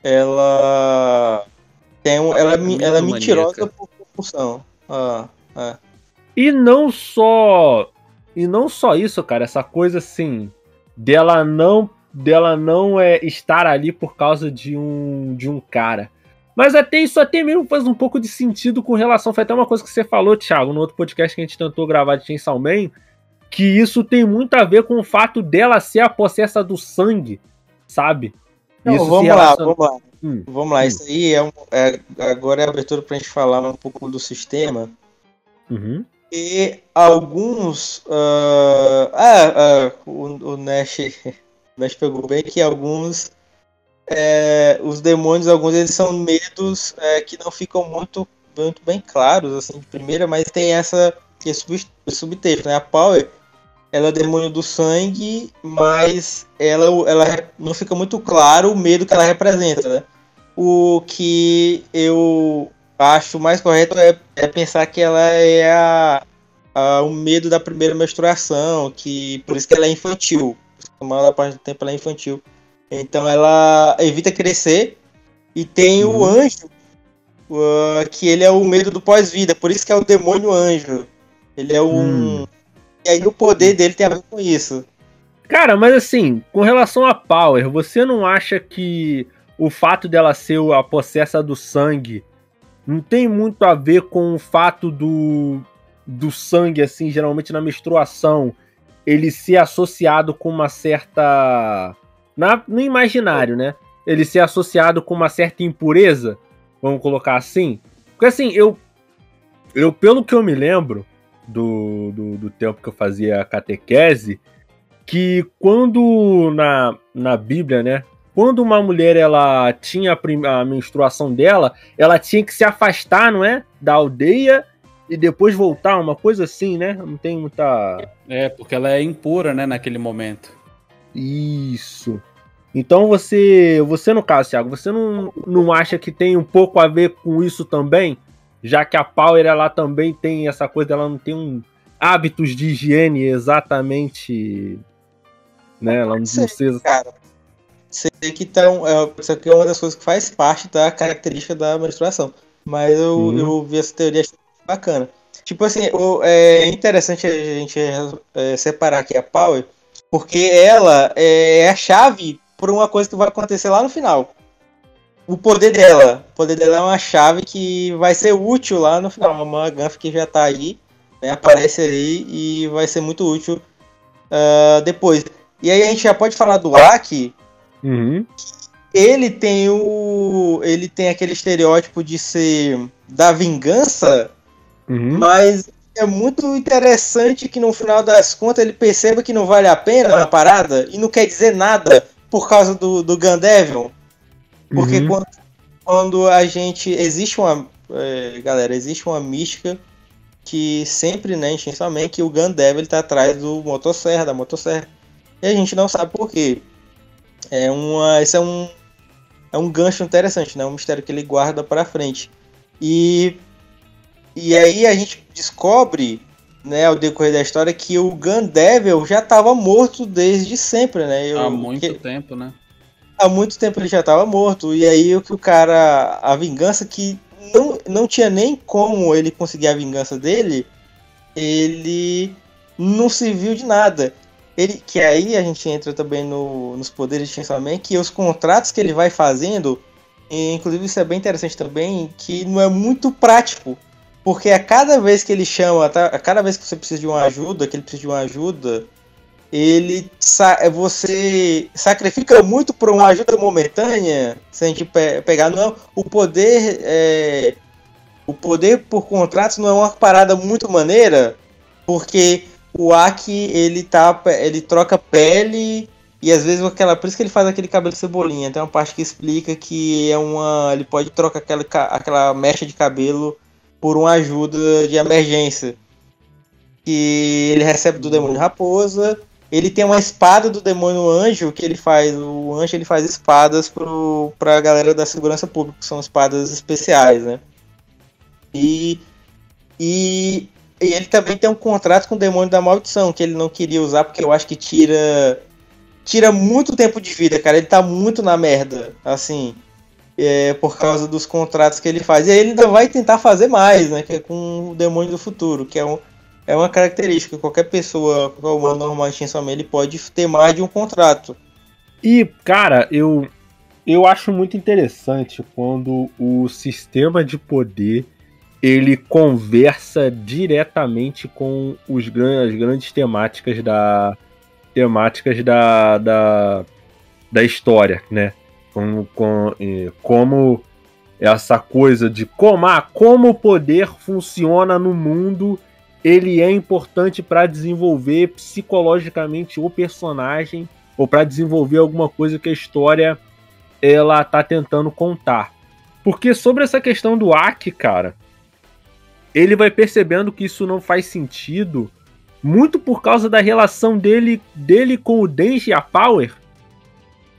ela tem um, ela, é, ela é mentirosa por compulsão. Ah, é. E não só. E não só isso, cara, essa coisa assim. Dela não. Dela não é estar ali por causa de um. de um cara. Mas até isso até mesmo faz um pouco de sentido com relação. Foi até uma coisa que você falou, Thiago, no outro podcast que a gente tentou gravar de Chainsaw Man. Que isso tem muito a ver com o fato dela ser a possessa do sangue, sabe? Não, vamos lá, vamos lá. Hum, Vamos lá, hum. isso aí é, um, é, agora é a abertura para a gente falar um pouco do sistema. Uhum. E alguns. Uh, ah, uh, o, o, Nash, o Nash pegou bem que alguns. É, os demônios, alguns eles são medos é, que não ficam muito, muito bem claros, assim, de primeira, mas tem essa. Esse subtexto, né? A Power ela é demônio do sangue, mas ela, ela não fica muito claro o medo que ela representa, né? O que eu acho mais correto é, é pensar que ela é a, a, o medo da primeira menstruação, que por isso que ela é infantil. A maior parte do tempo ela é infantil. Então ela evita crescer e tem uhum. o anjo, uh, que ele é o medo do pós-vida, por isso que é o demônio anjo. Ele é um, hum. E aí o poder dele tem a ver com isso. Cara, mas assim, com relação a Power, você não acha que o fato dela ser a possessa do sangue não tem muito a ver com o fato do, do sangue, assim, geralmente na menstruação, ele ser associado com uma certa. Na, no imaginário, né? Ele ser associado com uma certa impureza, vamos colocar assim. Porque assim, eu. Eu, pelo que eu me lembro, do, do, do tempo que eu fazia catequese, que quando na, na Bíblia, né, quando uma mulher ela tinha a, a, menstruação dela, ela tinha que se afastar, não é, da aldeia e depois voltar, uma coisa assim, né? Não tem muita. É, porque ela é impura, né, naquele momento. Isso. Então você, você no caso, Thiago, você não, não acha que tem um pouco a ver com isso também? já que a Power ela também tem essa coisa, ela não tem um hábitos de higiene exatamente, né? Ela não, sei, precisa. Cara, sei que então, é, isso aqui é uma das coisas que faz parte da característica da menstruação. Mas eu, uhum. eu vi essa teoria bacana. Tipo assim, o, é interessante a gente é, separar aqui a Power, porque ela é a chave para uma coisa que vai acontecer lá no final o poder dela. O poder dela é uma chave que vai ser útil lá no final. Uma Gunf que já tá aí, né, aparece aí e vai ser muito útil uh, depois. E aí a gente já pode falar do Aki. Uhum. Ele tem o. Ele tem aquele estereótipo de ser da vingança, uhum. mas é muito interessante que no final das contas ele perceba que não vale a pena a parada e não quer dizer nada por causa do, do Gandevil. Porque uhum. quando, quando a gente. Existe uma. É, galera, existe uma mística que sempre, né, em que o Gandevil tá atrás do motosserra, da motosserra. E a gente não sabe por quê. É uma. Esse é um. É um gancho interessante, né? Um mistério que ele guarda para frente. E. E aí a gente descobre, né, ao decorrer da história, que o Gandevil já estava morto desde sempre, né? Eu, Há muito que... tempo, né? há muito tempo ele já estava morto. E aí o que o cara. A vingança que não, não tinha nem como ele conseguir a vingança dele, ele não serviu de nada. Ele, que aí a gente entra também no, nos poderes de Chainsaw Man, que os contratos que ele vai fazendo, inclusive isso é bem interessante também, que não é muito prático. Porque a cada vez que ele chama, tá, a cada vez que você precisa de uma ajuda, que ele precisa de uma ajuda, ele você sacrifica muito por uma ajuda momentânea, se a gente pe pegar, não, o poder é, o poder por contratos não é uma parada muito maneira, porque o Aki, ele tá. ele troca pele e às vezes aquela. Por isso que ele faz aquele cabelo cebolinha. Tem uma parte que explica que é uma. Ele pode trocar aquela, aquela mecha de cabelo por uma ajuda de emergência. Que ele recebe do demônio raposa. Ele tem uma espada do demônio anjo que ele faz. O anjo ele faz espadas pro, pra galera da segurança pública, que são espadas especiais, né? E. E e ele também tem um contrato com o demônio da maldição, que ele não queria usar, porque eu acho que tira. Tira muito tempo de vida, cara. Ele tá muito na merda, assim. É, por causa dos contratos que ele faz. E ele ainda vai tentar fazer mais, né? Que é com o demônio do futuro, que é, um, é uma característica. Qualquer pessoa, qualquer humano normal em ele pode ter mais de um contrato. E, cara, eu, eu acho muito interessante quando o sistema de poder ele conversa diretamente com os, as grandes temáticas da temáticas da, da, da história, né? Como, com, como essa coisa de como, ah, como o poder funciona no mundo, ele é importante para desenvolver psicologicamente o personagem ou para desenvolver alguma coisa que a história ela tá tentando contar. Porque sobre essa questão do Aki, cara, ele vai percebendo que isso não faz sentido, muito por causa da relação dele, dele com o Denji e a Power,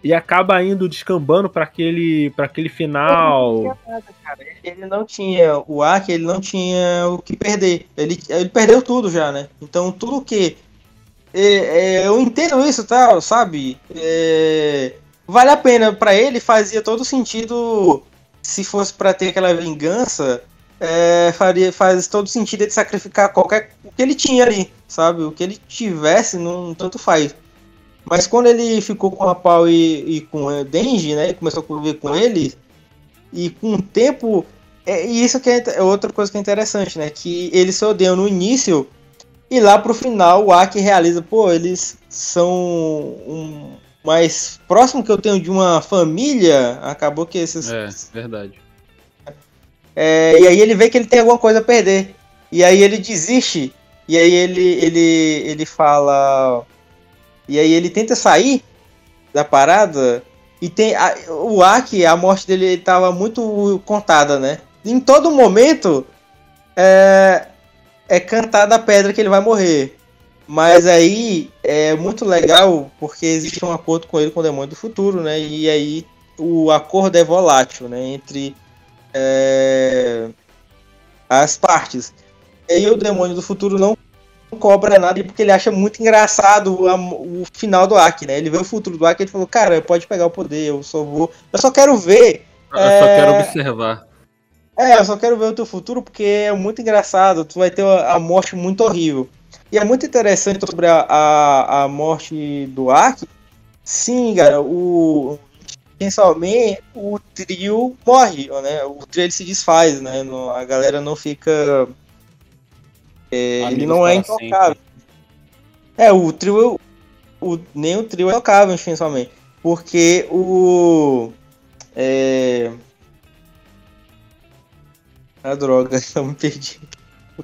e acaba indo descambando para aquele, para aquele final. Ele não, nada, ele não tinha o Aki, ele não tinha o que perder. Ele, ele perdeu tudo já, né? Então tudo que é, é, eu entendo isso, tá? Sabe? É, vale a pena para ele, fazia todo sentido se fosse para ter aquela vingança é, faria, faz todo sentido ele sacrificar qualquer o que ele tinha ali, sabe? O que ele tivesse, não tanto faz. Mas quando ele ficou com a Pau e, e com o Denji, né? Ele começou a conviver com ele, e com o tempo. É, e isso que é, é, outra coisa que é interessante, né? Que eles se odeiam no início, e lá pro final o Aki realiza, pô, eles são um mais próximo que eu tenho de uma família. Acabou que esses. É, verdade é, e aí ele vê que ele tem alguma coisa a perder. E aí ele desiste. E aí ele, ele, ele fala. E aí ele tenta sair da parada. E tem. A, o Aki, a morte dele estava muito contada, né? Em todo momento é, é cantada a pedra que ele vai morrer. Mas aí é muito legal porque existe um acordo com ele com o demônio do futuro, né? E aí o acordo é volátil, né? Entre é, as partes. E aí o demônio do futuro não cobra nada porque ele acha muito engraçado a, o final do Aki, né? Ele vê o futuro do Aki e ele falou, cara, pode pegar o poder, eu só vou. Eu só quero ver. Eu é... só quero observar. É, eu só quero ver o teu futuro porque é muito engraçado. Tu vai ter a morte muito horrível. E é muito interessante sobre a, a, a morte do Aki. Sim, cara, o, principalmente o trio morre, né? O trio ele se desfaz, né? a galera não fica. É, ele não é intocável. É, o trio. O, nem o trio é intocável, principalmente. Porque o. É. A droga, eu me perdi.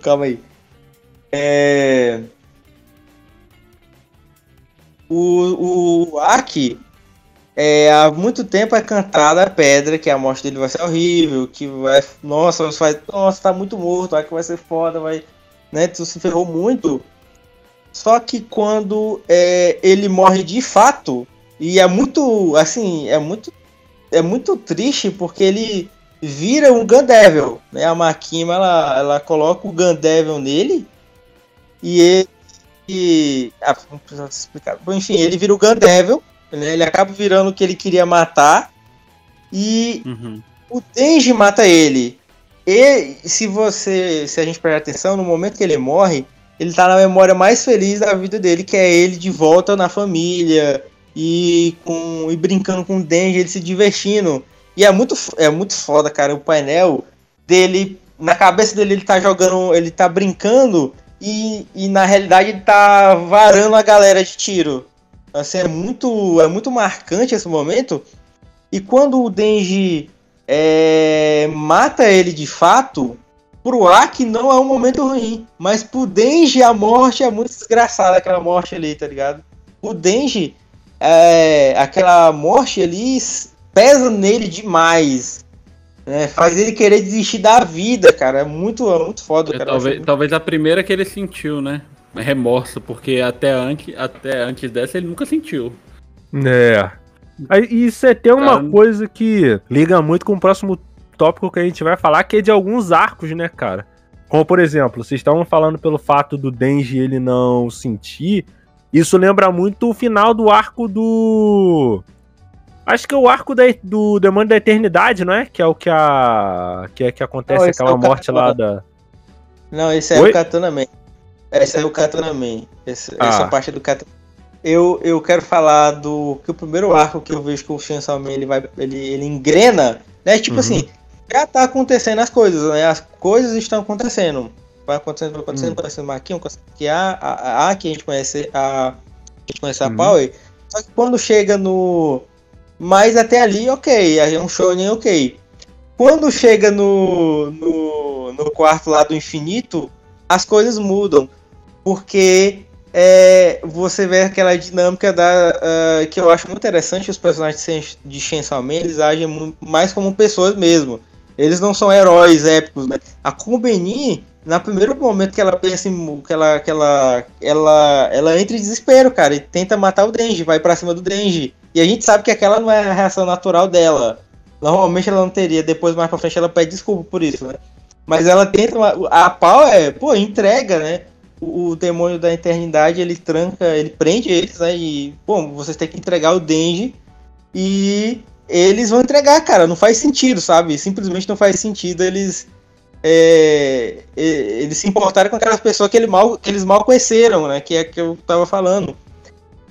Calma aí. É. O, o Aki, é, há muito tempo é cantada a pedra que a morte dele vai ser horrível, que vai. Nossa, você vai. Nossa, tá muito morto, que vai ser foda, vai. Né? Tu se ferrou muito. Só que quando é, ele morre de fato, e é muito. Assim, é muito. É muito triste porque ele vira um Gandevil, né? A Makima ela, ela coloca o Gandevil nele e ele. E, ah, não precisa explicar. Enfim, ele vira o Gandevil né? Ele acaba virando o que ele queria matar. E uhum. o Denji mata ele. E se você. Se a gente prestar atenção, no momento que ele morre, ele tá na memória mais feliz da vida dele, que é ele de volta na família e com e brincando com o Denji, ele se divertindo. E é muito, é muito foda, cara, o painel dele, na cabeça dele ele tá jogando, ele tá brincando e, e na realidade ele tá varando a galera de tiro. Assim, é muito, é muito marcante esse momento. E quando o Denji é, mata ele de fato, pro Aki não é um momento ruim. Mas pro Denji a morte é muito desgraçada, aquela morte ali, tá ligado? O Denji, é, aquela morte ali pesa nele demais. Né? Faz ele querer desistir da vida, cara. É muito, é muito foda, é, cara. Talvez, talvez a primeira que ele sentiu, né? Remorso, porque até antes, até antes dessa ele nunca sentiu. É. E isso é até uma cara... coisa que liga muito com o próximo tópico que a gente vai falar, que é de alguns arcos, né, cara? Como, por exemplo, vocês estavam falando pelo fato do Denji ele não sentir. Isso lembra muito o final do arco do. Acho que é o arco da, do Demônio da Eternidade, não é? Que é o que a. Que é que acontece não, aquela é morte lá da. Não, esse é Oi? o Katana Man. Esse é o Katana Man. Esse, ah. Essa parte do Katana eu, eu quero falar do que o primeiro arco que eu vejo que o Chainsaw Man ele vai ele, ele engrena, né? Tipo uhum. assim, já tá acontecendo as coisas, né? As coisas estão acontecendo. Vai acontecendo, vai acontecendo, uhum. acontecendo aqui, que a, a, a que a gente conhece a, a gente conhece a uhum. Power. Só que quando chega no mas até ali, ok, é um shonen ok. Quando chega no, no, no quarto lá do infinito, as coisas mudam. Porque é, você vê aquela dinâmica da, uh, que eu acho muito interessante. Os personagens de Chainsaw Man, eles agem mais como pessoas mesmo. Eles não são heróis épicos, né? A Kumbeni, no primeiro momento que ela pensa em. que ela, que ela, ela, ela entra em desespero, cara, e tenta matar o Denji, vai para cima do Denji. E a gente sabe que aquela não é a reação natural dela. Normalmente ela não teria, depois mais pra frente ela pede desculpa por isso, né? Mas ela tenta. A pau é, pô, entrega, né? O, demônio da eternidade ele tranca, ele prende eles, né? E, bom, vocês têm que entregar o Denji. E eles vão entregar, cara. Não faz sentido, sabe? Simplesmente não faz sentido eles. É, eles se importarem com aquelas pessoas que, ele mal, que eles mal conheceram, né? Que é que eu tava falando.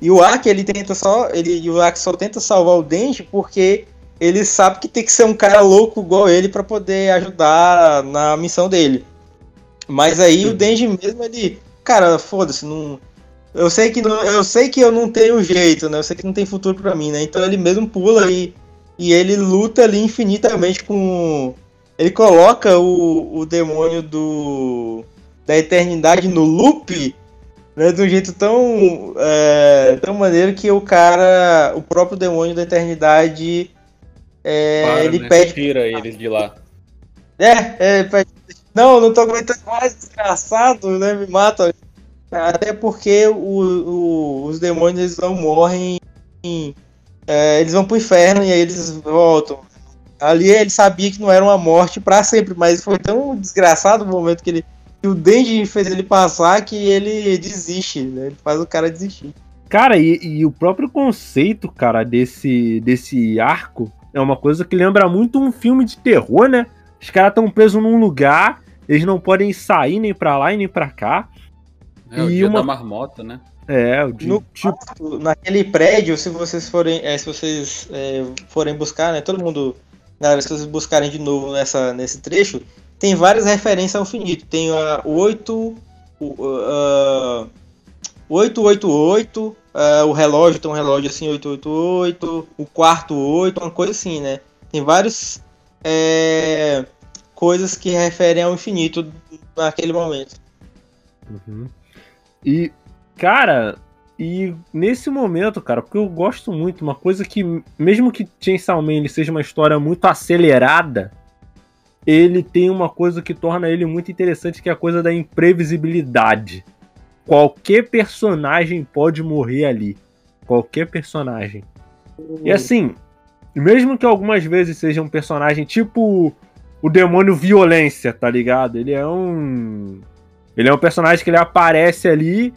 E o Aki, ele tenta só. Ele, o Aki só tenta salvar o Denji porque ele sabe que tem que ser um cara louco igual ele para poder ajudar na missão dele. Mas aí o Denji mesmo, ele. Cara, foda-se, não. Eu sei que não, eu sei que eu não tenho jeito, né? Eu sei que não tem futuro para mim, né? Então ele mesmo pula e, e ele luta ali infinitamente com. Ele coloca o, o demônio do da eternidade no loop né, de um jeito tão, é, tão maneiro que o cara, o próprio demônio da eternidade, é, Para, ele né? pede. Tira eles de lá. É, é, pede, não, não tô aguentando mais, desgraçado, né? Me mata. Até porque o, o, os demônios eles não morrem. É, eles vão pro inferno e aí eles voltam. Ali ele sabia que não era uma morte para sempre, mas foi tão desgraçado o momento que ele que o Denji fez ele passar que ele desiste, né? Ele faz o cara desistir. Cara, e, e, o próprio conceito, cara, desse, desse arco é uma coisa que lembra muito um filme de terror, né? Os caras estão presos num lugar, eles não podem sair nem pra lá e nem pra cá. É, e o dia uma... da marmota, né? É, o dia, no, tipo... naquele prédio, se vocês forem, é, se vocês é, forem buscar, né? Todo mundo, galera, se vocês buscarem de novo nessa, nesse trecho, tem várias referências ao infinito. Tem a 8, uh, 888, uh, o relógio tem um relógio assim, 888, o quarto 8, uma coisa assim, né? Tem várias é, coisas que referem ao infinito naquele momento. Uhum. E, cara, e nesse momento, cara, porque eu gosto muito, uma coisa que, mesmo que Chainsaw Man ele seja uma história muito acelerada, ele tem uma coisa que torna ele muito interessante, que é a coisa da imprevisibilidade. Qualquer personagem pode morrer ali. Qualquer personagem. E uhum. assim, mesmo que algumas vezes seja um personagem tipo o demônio violência, tá ligado? Ele é um. Ele é um personagem que ele aparece ali.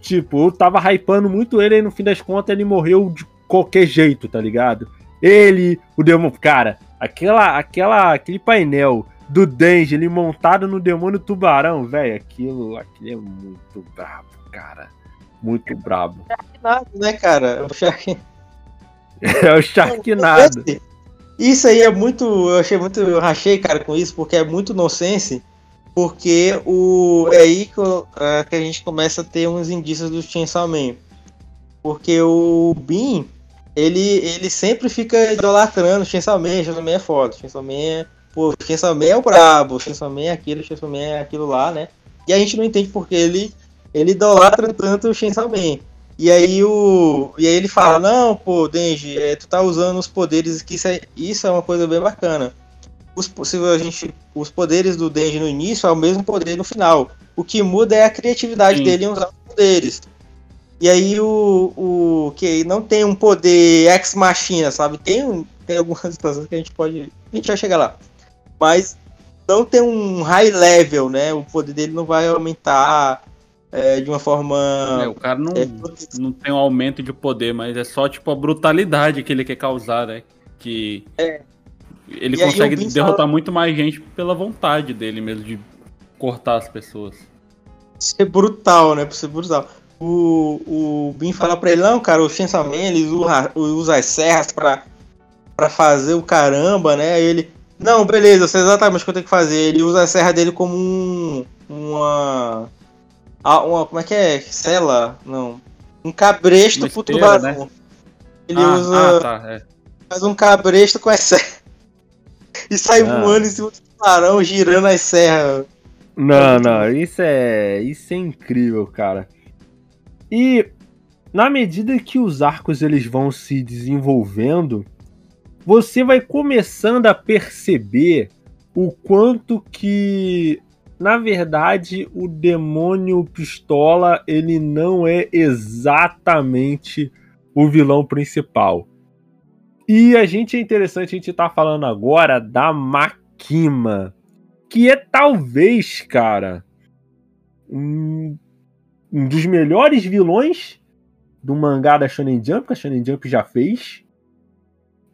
Tipo, eu tava hypando muito ele e no fim das contas ele morreu de qualquer jeito, tá ligado? Ele, o demônio. Cara, aquela, aquela, aquele painel do Denji, ele montado no demônio tubarão, velho, aquilo, aquilo é muito brabo, cara. Muito brabo. Sharknado, né, cara? O Shark... é o Sharknado. Isso aí é muito. Eu achei muito. Eu rachei, cara, com isso, porque é muito nonsense. Porque o, é aí que, é, que a gente começa a ter uns indícios do Chainsaw Man. Porque o Bean, ele, ele sempre fica idolatrando Chainsaw Man, Chainsaw Man é foda, Chainsaw Man é... Pô, Chainsaw Man é o brabo, Chainsaw Man é aquilo, Chainsaw Man é aquilo lá, né? E a gente não entende porque ele, ele idolatra tanto o Chainsaw Man. E aí, o, e aí ele fala, não, pô, Denji, é, tu tá usando os poderes, que isso é, isso é uma coisa bem bacana. Os, se a gente, os poderes do Denji no início é o mesmo poder no final. O que muda é a criatividade Sim. dele em usar os poderes. E aí o, o que não tem um poder ex machina, sabe? Tem, tem algumas situações que a gente pode. A gente vai chegar lá. Mas não tem um high level, né? O poder dele não vai aumentar é, de uma forma. É, o cara não, é, não tem um aumento de poder, mas é só tipo a brutalidade que ele quer causar, né? Que é. ele e consegue derrotar fala... muito mais gente pela vontade dele mesmo de cortar as pessoas. Ser brutal, né? Por ser brutal. O, o Bin fala pra ele, não, cara, o Chainsaw Man, ele usa, usa as serras pra, pra fazer o caramba, né? Aí ele, não, beleza, eu sei exatamente o que eu tenho que fazer. Ele usa a serra dele como um, uma uma, como é que é? Cela? Não. Um cabresto uma pro tubarão. Né? Ele ah, usa. Ah, tá, é. Faz um cabresto com as serras. E sai ah. voando em cima do tubarão, girando as serras. Não, não, isso é. Isso é incrível, cara. E na medida que os arcos eles vão se desenvolvendo, você vai começando a perceber o quanto que na verdade, o demônio pistola ele não é exatamente o vilão principal. E a gente é interessante a gente estar tá falando agora da Makima, que é talvez, cara, um, um dos melhores vilões do mangá da Shonen Jump, que a Shonen Jump já fez.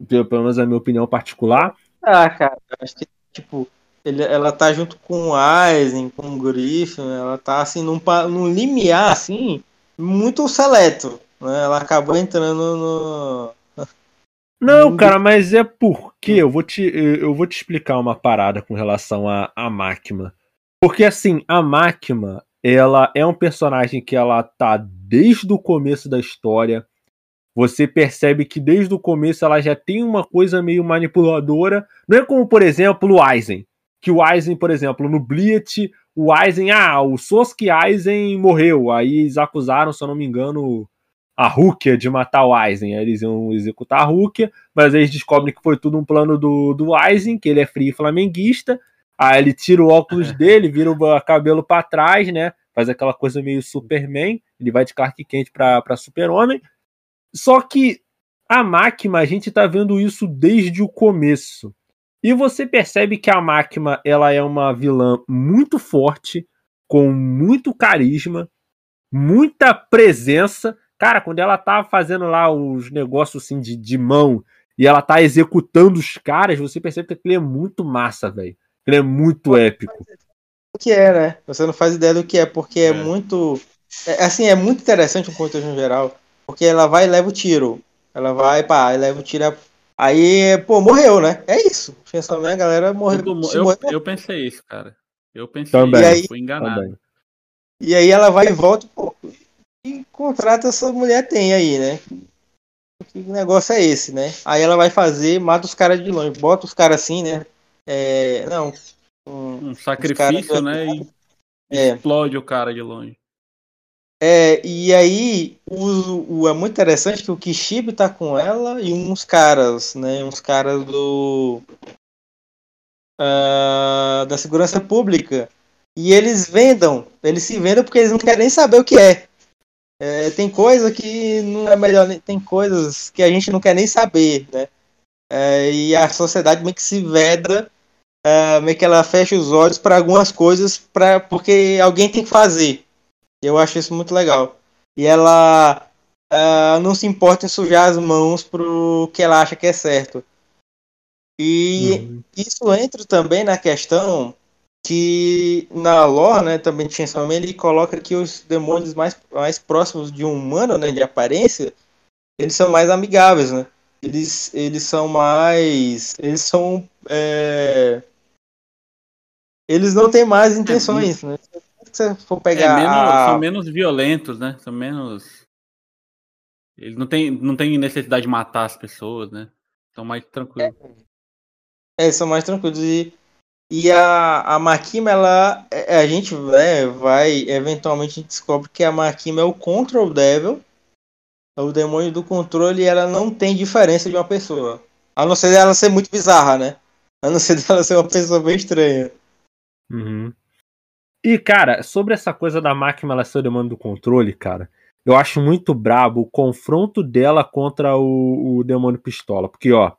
Pelo menos a minha opinião particular. Ah, cara, acho que, tipo, ele, ela tá junto com o Eisen, com o Griffin, ela tá assim num, num limiar assim muito seleto, né? Ela acabou entrando no Não, cara, mas é porque eu vou te eu vou te explicar uma parada com relação a a Máquina. Porque assim, a Máquina, ela é um personagem que ela tá desde o começo da história. Você percebe que desde o começo ela já tem uma coisa meio manipuladora. Não é como, por exemplo, o Aizen que o Aizen, por exemplo, no Bleach, o Aizen, ah, o Sosuke Aizen morreu. Aí eles acusaram, se eu não me engano, a Rukia de matar o Aizen. Aí eles iam executar a Rukia, mas aí eles descobrem que foi tudo um plano do, do Aizen, que ele é frio flamenguista. Aí ele tira o óculos dele, vira o cabelo para trás, né? Faz aquela coisa meio Superman. Ele vai de Clark Kent pra, pra Super-Homem. Só que a máquina, a gente tá vendo isso desde o começo. E você percebe que a máquina ela é uma vilã muito forte, com muito carisma, muita presença. Cara, quando ela tá fazendo lá os negócios assim de, de mão e ela tá executando os caras, você percebe que aquilo é muito massa, velho. Ele é muito épico. O que é, né? Você não faz ideia do que é, porque é, é muito. É, assim, é muito interessante o contexto no geral. Porque ela vai e leva o tiro. Ela vai, pá, e leva o tiro Aí, pô, morreu, né? É isso. Chainsaw Man, a galera morreu. Eu, eu, eu, pensei isso, cara. Eu pensei também. isso, aí, fui enganado. Também. E aí ela vai e volta, pô, que contrato essa mulher tem aí, né? Que negócio é esse, né? Aí ela vai fazer, mata os caras de longe, bota os caras assim, né? É, não. Um, um sacrifício, né? E é. explode o cara de longe. É, e aí o, o, é muito interessante que o Kishibe tá com ela e uns caras, né? Uns caras do. Uh, da segurança pública. E eles vendam, eles se vendam porque eles não querem nem saber o que é. é. tem coisa que não é melhor, tem coisas que a gente não quer nem saber, né? É, e a sociedade meio que se veda, uh, meio que ela fecha os olhos para algumas coisas, pra, porque alguém tem que fazer. Eu acho isso muito legal. E ela uh, não se importa em sujar as mãos pro que ela acha que é certo. E uhum. isso entra também na questão que na lore, né, também tinha ele coloca que os demônios mais, mais próximos de um humano, né, de aparência, eles são mais amigáveis, né? Eles, eles são mais. Eles são. É... Eles não têm mais intenções, né? Se você for pegar. É menos, a... São menos violentos, né? São menos. Eles não têm, não têm necessidade de matar as pessoas, né? Estão mais tranquilos. É, é, são mais tranquilos. E, e a, a Makima, ela. É, a gente né, vai. Eventualmente a gente descobre que a Makima é o Control Devil o demônio do controle ela não tem diferença de uma pessoa. A não ser ela ser muito bizarra, né? A não ser ela ser uma pessoa bem estranha. Uhum. E, cara, sobre essa coisa da máquina ela ser o demônio do controle, cara, eu acho muito brabo o confronto dela contra o, o demônio pistola. Porque, ó,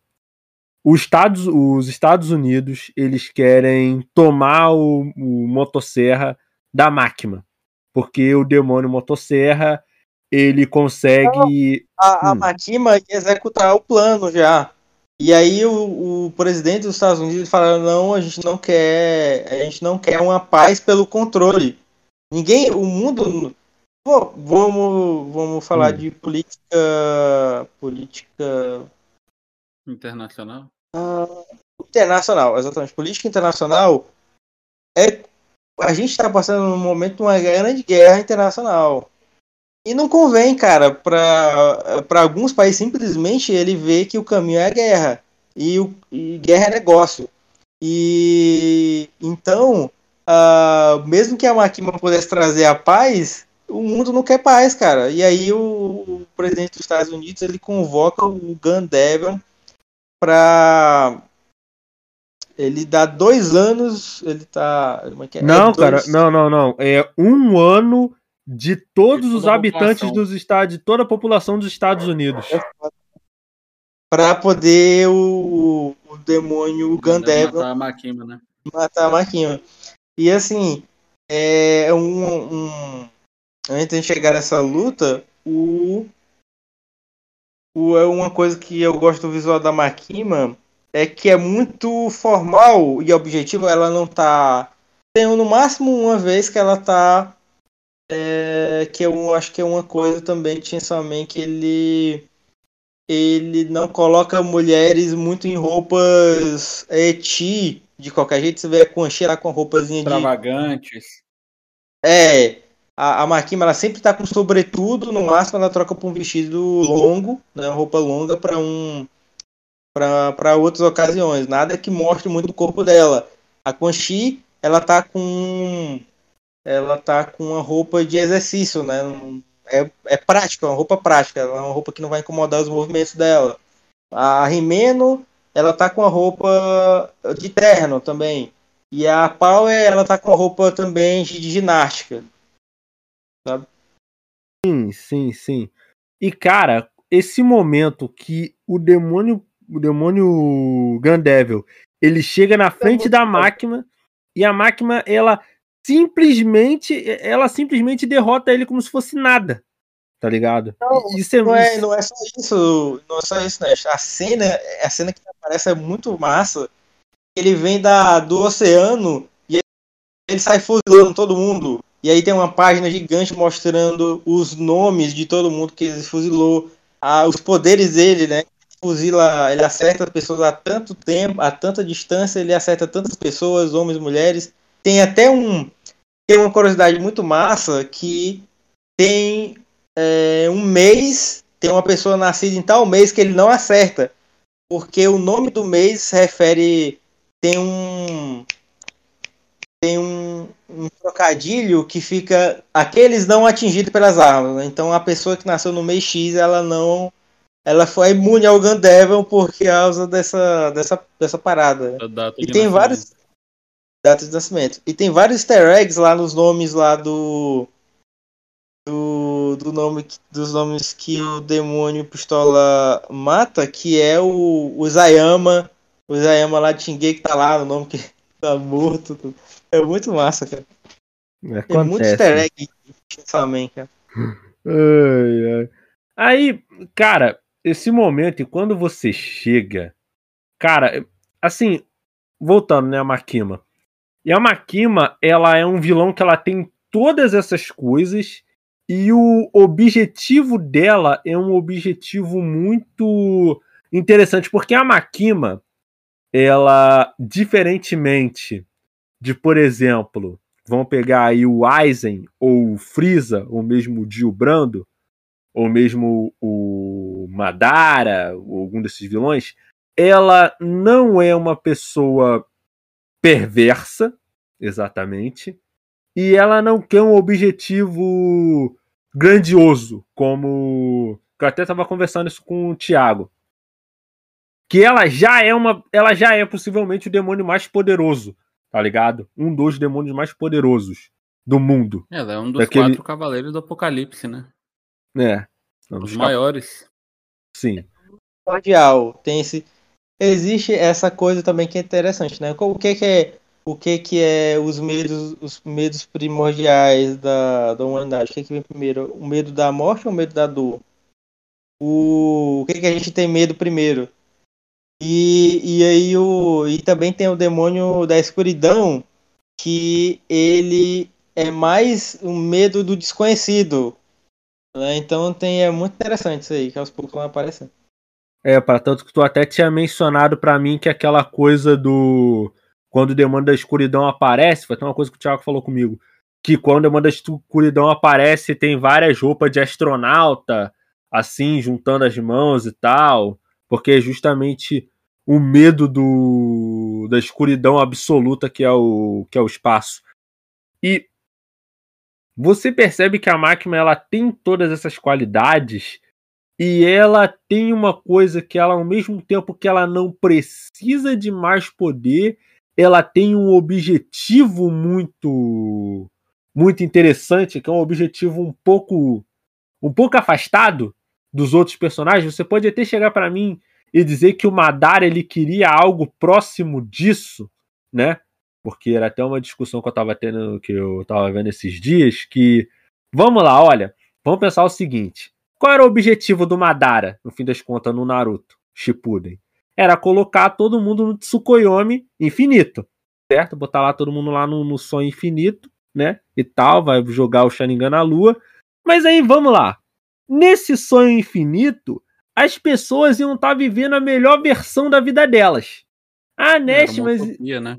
os Estados, os Estados Unidos, eles querem tomar o, o motosserra da máquina. Porque o demônio motosserra ele consegue. A, a hum. Makima ia executar o plano já. E aí o, o, presidente dos Estados Unidos fala, não, a gente não quer. A gente não quer uma paz pelo controle. Ninguém. O mundo. Pô, vamos, vamos falar hum. de política. Política. Internacional? Uh, internacional, exatamente. Política internacional é. A gente está passando num momento de uma grande guerra internacional. E não convém, cara, para alguns países simplesmente ele vê que o caminho é a guerra. E, o, e guerra é negócio. E então, uh, mesmo que a Makima pudesse trazer a paz, o mundo não quer paz, cara. E aí o, o presidente dos Estados Unidos ele convoca o Gun Devil para ele dá dois anos, ele tá. É, é não, é cara, não, não, não. É um ano de todos de os habitantes dos estados, de toda a população dos Estados Unidos. Para poder o, o demônio Gandeva matar a Makima, né? Matar a Makima. E assim, é um, um antes de chegar nessa luta, o, o é uma coisa que eu gosto do visual da Makima é que é muito formal e objetivo, ela não tá tem no máximo uma vez que ela tá é, que eu acho que é uma coisa também de Chainsaw Man que ele ele não coloca mulheres muito em roupas eti de qualquer jeito você vê a Conchi lá com roupazinha extravagantes. De... é a, a Marquima ela sempre tá com sobretudo no máximo ela troca para um vestido longo né roupa longa para um para outras ocasiões. Nada que mostre muito o corpo dela. A Conchi ela tá com ela tá com uma roupa de exercício, né? É, é prática, é uma roupa prática, é uma roupa que não vai incomodar os movimentos dela. A Rimeno, ela tá com a roupa de terno também. E a Power, ela tá com a roupa também de ginástica. Sabe? Sim, sim, sim. E cara, esse momento que o demônio, o demônio Gandevil, ele chega na frente da máquina e a máquina ela simplesmente ela simplesmente derrota ele como se fosse nada. Tá ligado? Não, isso é, não, é, não é só isso, não é só isso, né? A cena, a cena que aparece é muito massa. Ele vem da, do oceano e ele sai fuzilando todo mundo. E aí tem uma página gigante mostrando os nomes de todo mundo que ele fuzilou, ah, os poderes dele, né? Fuzila, ele acerta pessoas a tanto tempo, a tanta distância, ele acerta tantas pessoas, homens, mulheres. Tem até um, tem uma curiosidade muito massa que tem é, um mês, tem uma pessoa nascida em tal mês que ele não acerta. Porque o nome do mês se refere. Tem um. Tem um, um trocadilho que fica. Aqueles não atingidos pelas armas. Né? Então a pessoa que nasceu no mês X, ela não. Ela foi imune ao Gandevil por causa dessa, dessa, dessa parada. E tem vários data de nascimento. E tem vários easter eggs lá nos nomes lá do. Do, do nome dos nomes que o demônio pistola mata, que é o, o Zayama, o Zayama lá de Xinguei que tá lá, o nome que tá morto. É muito massa, cara. Acontece. É muito easter egg também, cara. Ai, ai. Aí, cara, esse momento, e quando você chega, cara, assim, voltando, né, a Makima. E a Makima, ela é um vilão que ela tem todas essas coisas e o objetivo dela é um objetivo muito interessante, porque a Makima, ela, diferentemente de, por exemplo, vamos pegar aí o Aizen ou o Freeza, ou mesmo o Dio Brando, ou mesmo o Madara, ou algum desses vilões, ela não é uma pessoa perversa, exatamente, e ela não quer um objetivo grandioso, como eu até estava conversando isso com o Thiago, que ela já é uma, ela já é possivelmente o demônio mais poderoso, tá ligado? Um dos demônios mais poderosos do mundo. Ela é um dos Daquele... quatro cavaleiros do Apocalipse, né? É. Os maiores. Sim. Cordial. Tem esse. Existe essa coisa também que é interessante, né? O que, que é o que, que é os medos, os medos primordiais da, da humanidade? O que, que vem primeiro? O medo da morte ou o medo da dor? O, o que, que a gente tem medo primeiro? E, e aí o, e também tem o demônio da escuridão, que ele é mais o medo do desconhecido. Né? Então tem, é muito interessante isso aí, que aos poucos vão aparecendo. É, para tanto que tu até tinha mencionado para mim que aquela coisa do quando o demônio da escuridão aparece, foi até uma coisa que o Thiago falou comigo, que quando o demônio da escuridão aparece, tem várias roupas de astronauta, assim, juntando as mãos e tal, porque é justamente o medo do da escuridão absoluta que é o que é o espaço. E você percebe que a máquina ela tem todas essas qualidades e ela tem uma coisa que ela ao mesmo tempo que ela não precisa de mais poder, ela tem um objetivo muito muito interessante, que é um objetivo um pouco um pouco afastado dos outros personagens. Você pode até chegar para mim e dizer que o Madara ele queria algo próximo disso, né? Porque era até uma discussão que eu estava tendo, que eu estava vendo esses dias, que vamos lá, olha, vamos pensar o seguinte: qual era o objetivo do Madara, no fim das contas, no Naruto Shippuden? era colocar todo mundo no Tsukuyomi infinito, certo? Botar lá todo mundo lá no, no sonho infinito, né? E tal, vai jogar o Sharingan na lua. Mas aí, vamos lá. Nesse sonho infinito, as pessoas iam estar tá vivendo a melhor versão da vida delas. Ah, Nest, mas. Utopia, né?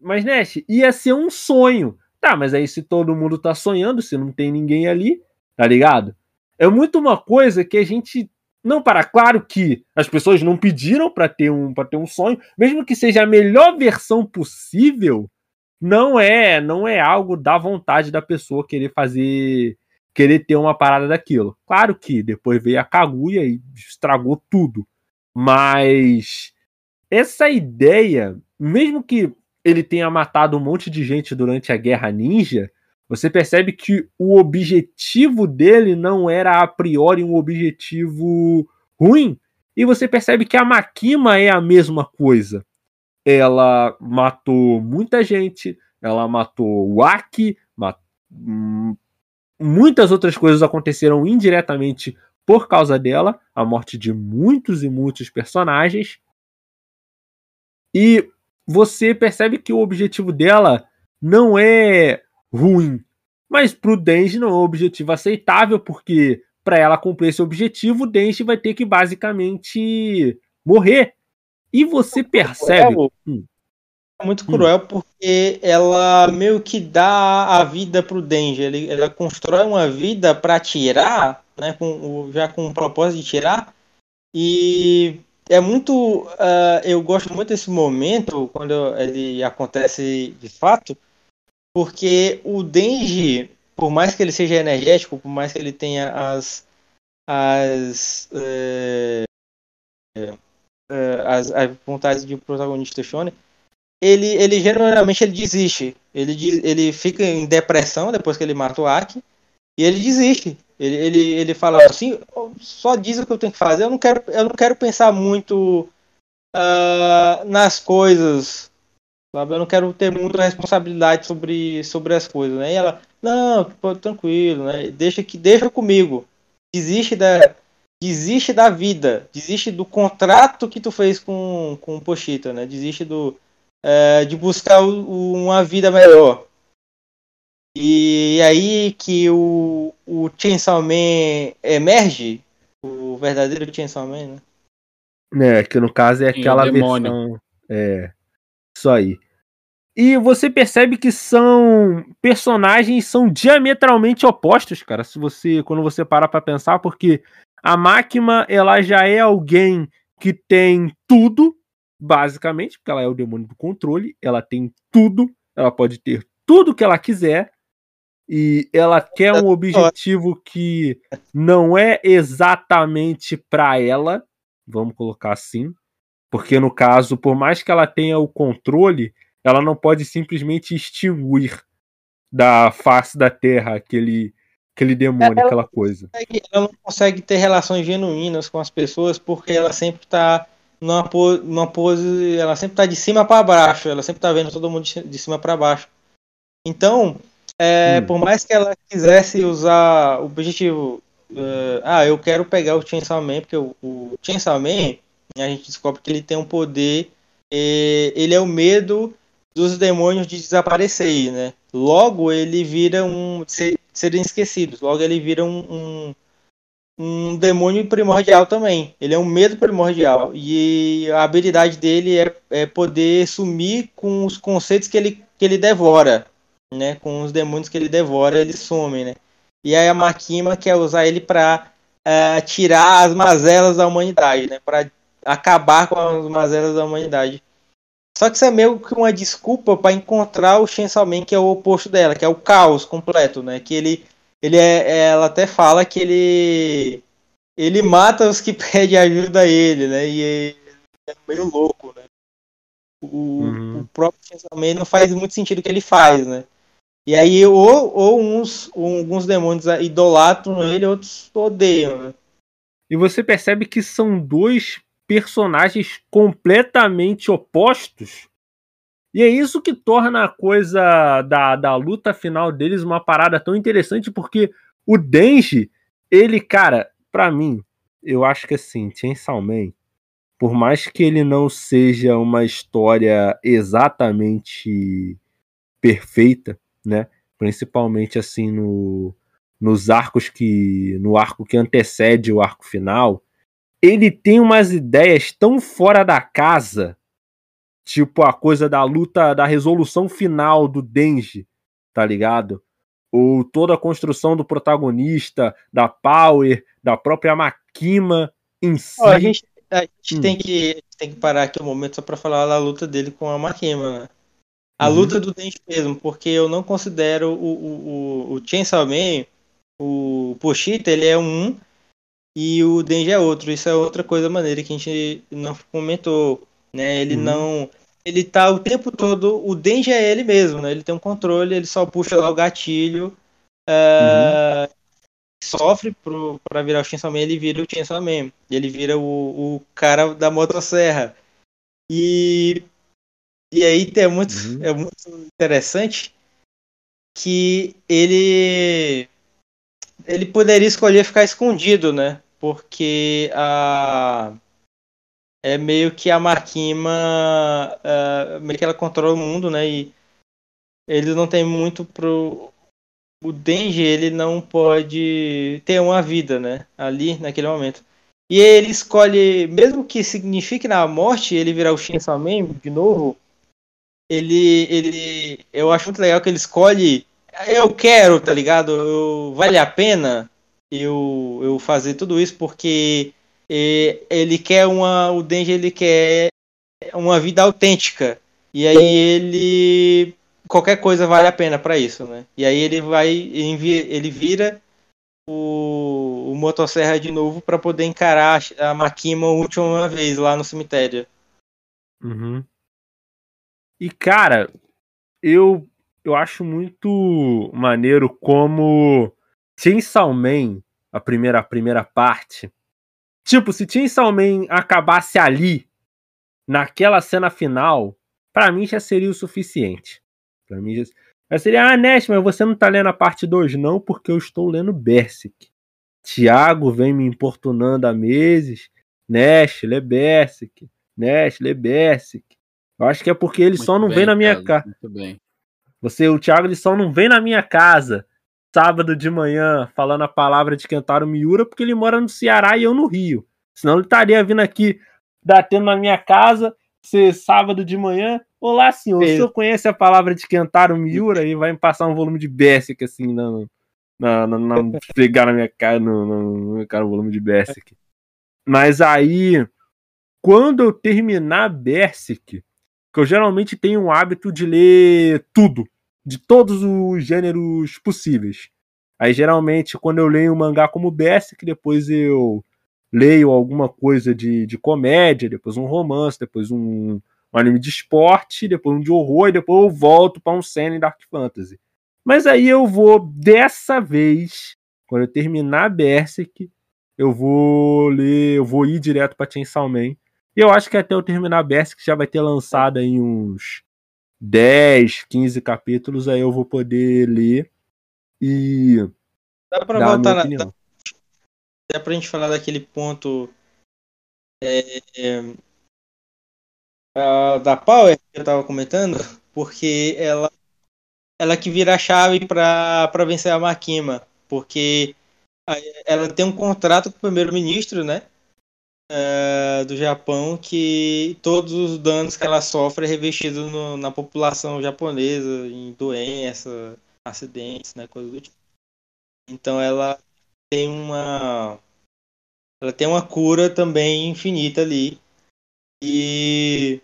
Mas, ia ser um sonho. Tá, mas aí se todo mundo tá sonhando, se não tem ninguém ali, tá ligado? É muito uma coisa que a gente não para claro que as pessoas não pediram para ter um para ter um sonho, mesmo que seja a melhor versão possível, não é não é algo da vontade da pessoa querer fazer querer ter uma parada daquilo. Claro que depois veio a Kaguya e estragou tudo. Mas essa ideia, mesmo que ele tenha matado um monte de gente durante a Guerra Ninja, você percebe que o objetivo dele não era a priori um objetivo ruim. E você percebe que a Makima é a mesma coisa. Ela matou muita gente, ela matou o Aki, mat... Hum, muitas outras coisas aconteceram indiretamente por causa dela, a morte de muitos e muitos personagens. E você percebe que o objetivo dela não é ruim. Mas para o Denji não é um objetivo aceitável, porque para ela cumprir esse objetivo, o Denji vai ter que basicamente morrer. E você percebe. Hum. É muito cruel hum. porque ela meio que dá a vida pro Denji. Ele, ela constrói uma vida para tirar, né, com, já com o propósito de tirar. E é muito. Uh, eu gosto muito desse momento, quando ele acontece de fato, porque o Denji, por mais que ele seja energético, por mais que ele tenha as as é, as, as, vontades de protagonista shonen, ele, ele geralmente ele desiste. Ele, ele fica em depressão depois que ele mata o Aki e ele desiste. Ele, ele, ele fala assim, só diz o que eu tenho que fazer. Eu não quero, eu não quero pensar muito uh, nas coisas Sabe? Eu não quero ter muita responsabilidade sobre, sobre as coisas, né? E ela, não, pô, tranquilo, né? Deixa que deixa comigo. Desiste da desiste da vida, desiste do contrato que tu fez com, com o Pochita, né? Desiste do, é, de buscar o, o, uma vida melhor. E aí que o, o Chainsaw Man emerge, o verdadeiro Chainsaw Man, né? É, que no caso é aquela Sim, versão. É. Isso aí. E você percebe que são personagens são diametralmente opostos, cara. Se você quando você parar para pensar, porque a máquina ela já é alguém que tem tudo, basicamente, porque ela é o demônio do controle, ela tem tudo, ela pode ter tudo que ela quiser e ela quer um objetivo que não é exatamente para ela, vamos colocar assim, porque no caso, por mais que ela tenha o controle, ela não pode simplesmente extinguir da face da Terra aquele, aquele demônio, ela aquela coisa. Consegue, ela não consegue ter relações genuínas com as pessoas porque ela sempre está numa, pose, numa pose, ela sempre está de cima para baixo, ela sempre está vendo todo mundo de, de cima para baixo. Então, é, hum. por mais que ela quisesse usar o objetivo, uh, ah, eu quero pegar o Chainsaw Man, porque o, o Chainsaw Man, a gente descobre que ele tem um poder, ele é o medo dos demônios de desaparecer, né? Logo ele vira um ser, serem esquecidos. Logo ele vira um, um, um, demônio primordial também. Ele é um medo primordial e a habilidade dele é, é poder sumir com os conceitos que ele que ele devora, né? Com os demônios que ele devora, ele some, né? E aí a Makima quer usar ele para uh, é, tirar as mazelas da humanidade, né? Para acabar com as mazelas da humanidade. Só que isso é meio que uma desculpa para encontrar o Chainsaw Man, que é o oposto dela, que é o caos completo, né? Que ele, ele é, ela até fala que ele ele mata os que pedem ajuda a ele, né? E é meio louco, né? O, uhum. o próprio Chainsaw Man não faz muito sentido o que ele faz, né? E aí ou, ou uns ou alguns demônios idolatram ele, outros odeiam, né? E você percebe que são dois personagens completamente opostos. E é isso que torna a coisa da, da luta final deles uma parada tão interessante, porque o Denji, ele, cara, para mim, eu acho que assim, Chainsaw Man, por mais que ele não seja uma história exatamente perfeita, né? Principalmente assim no, nos arcos que no arco que antecede o arco final, ele tem umas ideias tão fora da casa, tipo a coisa da luta, da resolução final do Denji, tá ligado? Ou toda a construção do protagonista, da Power, da própria Makima em si. a gente, a gente hum. tem, que, tem que parar aqui um momento só pra falar da luta dele com a Makima, né? A uhum. luta do Denji mesmo, porque eu não considero o, o, o, o Chainsaw Man, o Pochita, ele é um e o Denji é outro. Isso é outra coisa maneira que a gente não comentou, né? Ele uhum. não ele tá o tempo todo, o Denji é ele mesmo, né? Ele tem um controle, ele só puxa lá o gatilho, uh, uhum. sofre pro, pra virar o Chainsaw Man, ele vira o Chainsaw Man, ele vira o, o cara da motosserra. E, e aí é muito, uhum. é muito interessante que ele ele poderia escolher ficar escondido, né? porque a é meio que a Makima uh, meio que ela controla o mundo, né? E ele não tem muito pro o Denji ele não pode ter uma vida, né? Ali naquele momento. E ele escolhe, mesmo que signifique na morte ele virar o Chainsaw Man de novo, ele ele eu acho muito legal que ele escolhe eu quero, tá ligado? Eu, vale a pena eu, eu fazer tudo isso porque ele quer uma. O Denji ele quer uma vida autêntica. E aí ele. Qualquer coisa vale a pena para isso, né? E aí ele vai. Ele vira o, o motosserra de novo para poder encarar a Makima última vez lá no cemitério. Uhum. E cara, eu eu acho muito maneiro como Chainsaw Man, a primeira, a primeira parte. Tipo, se Chainsaw Man acabasse ali, naquela cena final, para mim já seria o suficiente. Para mim já, seria, ah, Nash, mas você não tá lendo a parte 2 não, porque eu estou lendo Berserk. Tiago vem me importunando há meses. Nash, Lebersic, Nash, Lebersic. Eu acho que é porque ele muito só não bem, vem na minha casa. Muito bem. Você, o Thiago, ele só não vem na minha casa sábado de manhã falando a palavra de Kentaro Miura porque ele mora no Ceará e eu no Rio. Senão ele estaria vindo aqui batendo na minha casa, ser sábado de manhã. Olá, senhor. O senhor conhece a palavra de Kentaro Miura e vai me passar um volume de Berserk assim na, na, na, na pegar na minha cara no, no, no, cara, o volume de Berserk. Mas aí, quando eu terminar Berserk, que eu geralmente tenho o hábito de ler tudo, de todos os gêneros possíveis. Aí geralmente quando eu leio um mangá como Berserk, depois eu leio alguma coisa de, de comédia, depois um romance, depois um, um anime de esporte, depois um de horror, e depois eu volto para um Seinen Dark Fantasy. Mas aí eu vou, dessa vez, quando eu terminar Berserk, eu vou ler, eu vou ir direto para Chainsaw Man, eu acho que até eu terminar Berserk já vai ter lançado aí uns 10, 15 capítulos, aí eu vou poder ler e. Dá pra voltar na. Dá, dá pra gente falar daquele ponto. É, é, da Power que eu tava comentando, porque ela ela que vira a chave para vencer a Makima, porque ela tem um contrato com o primeiro-ministro, né? Uh, do Japão que todos os danos que ela sofre é revestido no, na população japonesa, em doença, acidentes, né, coisa do tipo. Então ela tem uma ela tem uma cura também infinita ali e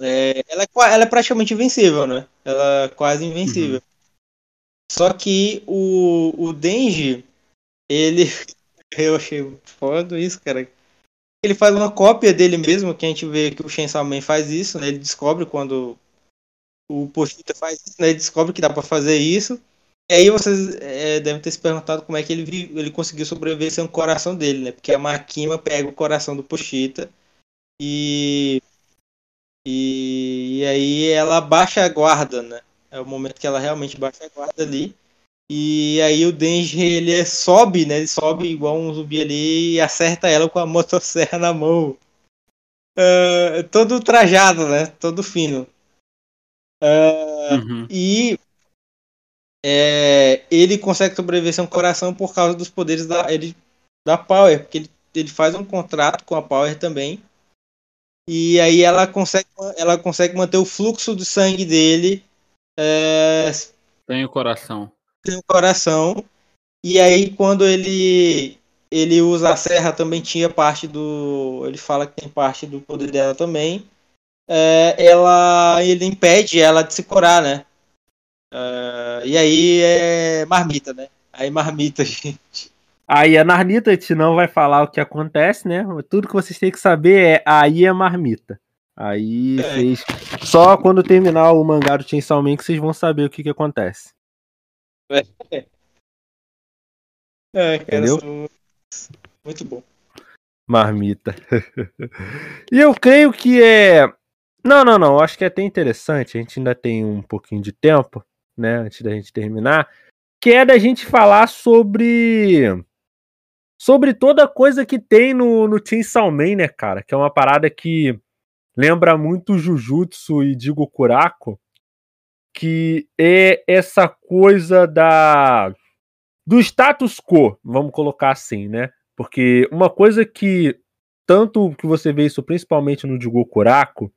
é, ela, é, ela é praticamente invencível, né? Ela é quase invencível. Uhum. Só que o, o Denji, ele. Eu achei foda isso, cara ele faz uma cópia dele mesmo, que a gente vê que o Chainsaw Man faz isso, né? Ele descobre quando o Pochita faz isso, né? Ele descobre que dá para fazer isso. E aí vocês é, devem ter se perguntado como é que ele, ele conseguiu sobreviver sem o coração dele, né? Porque a Makima pega o coração do Pochita e, e, e aí ela baixa a guarda, né? É o momento que ela realmente baixa a guarda ali. E aí o Denji ele é, sobe, né? Ele sobe igual um zumbi ali e acerta ela com a motosserra na mão. Uh, todo trajado, né? Todo fino. Uh, uhum. E é, ele consegue sobreviver sem um coração por causa dos poderes da, ele, da Power, porque ele, ele faz um contrato com a Power também. E aí ela consegue, ela consegue manter o fluxo do sangue dele. É, tem o coração tem o coração. E aí quando ele ele usa a serra também tinha parte do. Ele fala que tem parte do poder dela também. É, ela ele impede ela de se curar, né? É, e aí é marmita, né? Aí marmita, gente. Aí a Narnita a gente não vai falar o que acontece, né? Tudo que vocês têm que saber é aí é marmita. Aí é. vocês. Só quando terminar o mangá do Chainsaw Man que vocês vão saber o que, que acontece. É, cara, Entendeu? muito bom. Marmita. e eu creio que é. Não, não, não. Acho que é até interessante. A gente ainda tem um pouquinho de tempo, né? Antes da gente terminar. Que é da gente falar sobre. Sobre toda coisa que tem no, no Chainsaw Man, né, cara? Que é uma parada que lembra muito Jujutsu e Digo Kurako que é essa coisa da do status quo, vamos colocar assim, né? Porque uma coisa que tanto que você vê isso principalmente no Jigokuraku,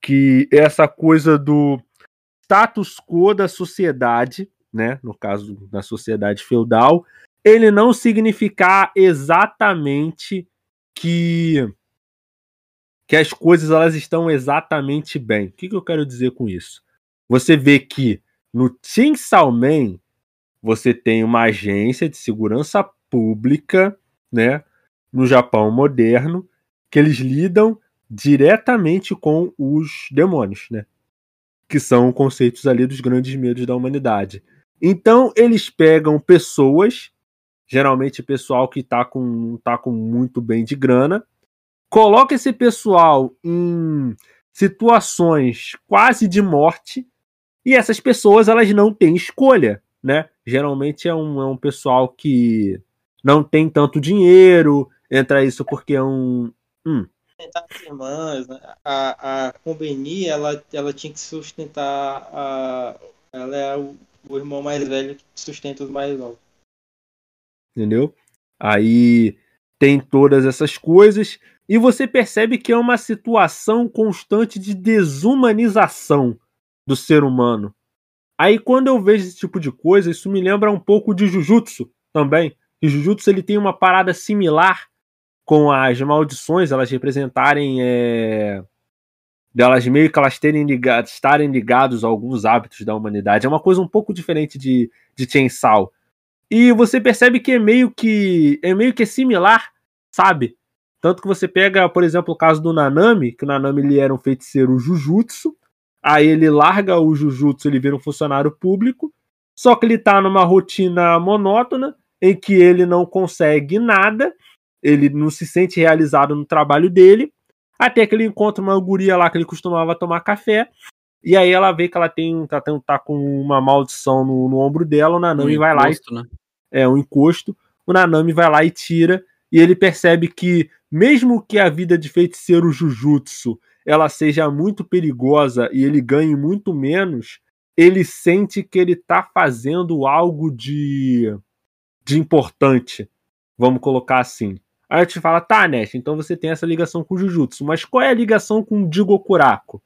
que é essa coisa do status quo da sociedade, né, no caso da sociedade feudal, ele não significar exatamente que que as coisas elas estão exatamente bem. O que, que eu quero dizer com isso? Você vê que no Chainsaw Man você tem uma agência de segurança pública, né, no Japão moderno, que eles lidam diretamente com os demônios, né? Que são conceitos ali dos grandes medos da humanidade. Então eles pegam pessoas, geralmente pessoal que tá com tá com muito bem de grana, coloca esse pessoal em situações quase de morte e essas pessoas, elas não têm escolha, né? Geralmente é um, é um pessoal que, não tem tanto dinheiro, entra isso porque é um. Hum. As irmãs, né? a, a ela, ela tinha que sustentar a. Ela é o, o irmão mais velho que sustenta os mais novos. Entendeu? Aí tem todas essas coisas e você percebe que é uma situação constante de desumanização do ser humano. Aí quando eu vejo esse tipo de coisa, isso me lembra um pouco de Jujutsu também. E Jujutsu ele tem uma parada similar com as maldições, elas representarem é, delas meio que elas terem ligado, estarem ligados a alguns hábitos da humanidade. É uma coisa um pouco diferente de, de Chainsaw. E você percebe que é meio que é meio que similar, sabe? Tanto que você pega, por exemplo, o caso do Nanami, que o Nanami ele era um feiticeiro Jujutsu, aí ele larga o Jujutsu, ele vira um funcionário público, só que ele tá numa rotina monótona em que ele não consegue nada, ele não se sente realizado no trabalho dele, até que ele encontra uma guria lá que ele costumava tomar café, e aí ela vê que ela tem tá, tá com uma maldição no, no ombro dela, o Nanami um vai encosto, lá e, né? é um encosto, o Nanami vai lá e tira, e ele percebe que mesmo que a vida de feiticeiro Jujutsu ela seja muito perigosa e ele ganhe muito menos, ele sente que ele está fazendo algo de de importante, vamos colocar assim. Aí eu te fala, tá, Nest, então você tem essa ligação com o Jujutsu, mas qual é a ligação com o Digokuraku?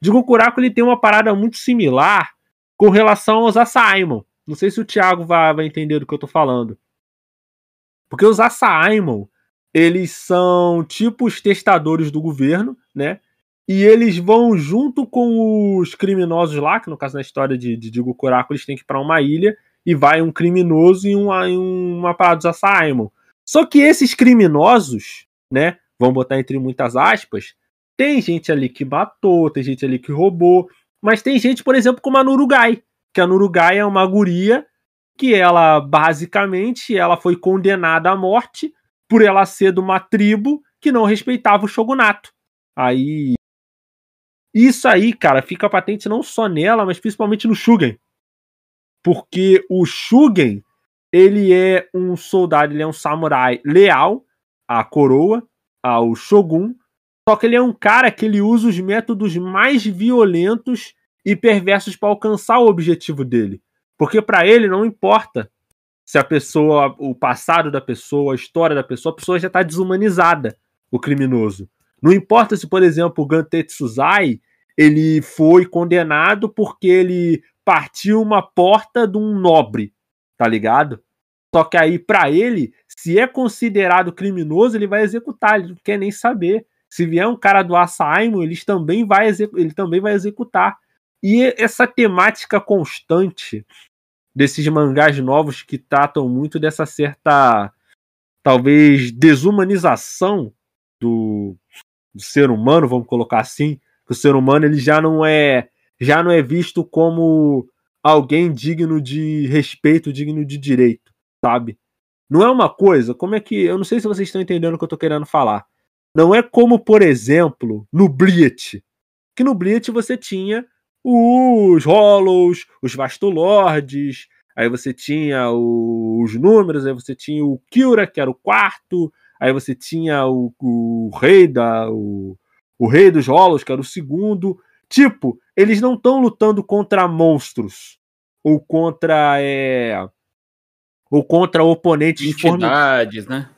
Digokuraku ele tem uma parada muito similar com relação aos Asaimon. Não sei se o Thiago vai, vai entender do que eu tô falando. Porque os Asaimon, eles são tipo os testadores do governo, né? E eles vão junto com os criminosos lá, que no caso na história de, de Digokuraku eles têm que ir pra uma ilha e vai um criminoso e uma, uma parada dos Asaimon. Só que esses criminosos, né, vamos botar entre muitas aspas, tem gente ali que matou, tem gente ali que roubou, mas tem gente, por exemplo, como a Nurugai, que a Nurugai é uma guria que ela basicamente ela foi condenada à morte por ela ser de uma tribo que não respeitava o shogunato. Aí isso aí, cara, fica patente não só nela, mas principalmente no Shugen porque o Shugen ele é um soldado, ele é um samurai leal à coroa, ao shogun, só que ele é um cara que ele usa os métodos mais violentos e perversos para alcançar o objetivo dele. Porque para ele não importa se a pessoa, o passado da pessoa, a história da pessoa, a pessoa já está desumanizada, o criminoso. Não importa se, por exemplo, o Gantetsuzai ele foi condenado porque ele partiu uma porta de um nobre, tá ligado? Só que aí, para ele, se é considerado criminoso, ele vai executar, ele não quer nem saber. Se vier um cara do vai ele também vai executar. E essa temática constante desses mangás novos que tratam muito dessa certa, talvez, desumanização do, do ser humano, vamos colocar assim, que o ser humano ele já não é já não é visto como alguém digno de respeito, digno de direito, sabe? Não é uma coisa, como é que. Eu não sei se vocês estão entendendo o que eu tô querendo falar. Não é como, por exemplo, no Bleach. Que no Bleach você tinha os Hollows, os Vastolords, aí você tinha os números, aí você tinha o Kyura, que era o quarto, aí você tinha o, o rei da. O, o rei dos Hollows, que era o segundo. Tipo, eles não estão lutando contra monstros ou contra é, ou contra oponentes entidades, né?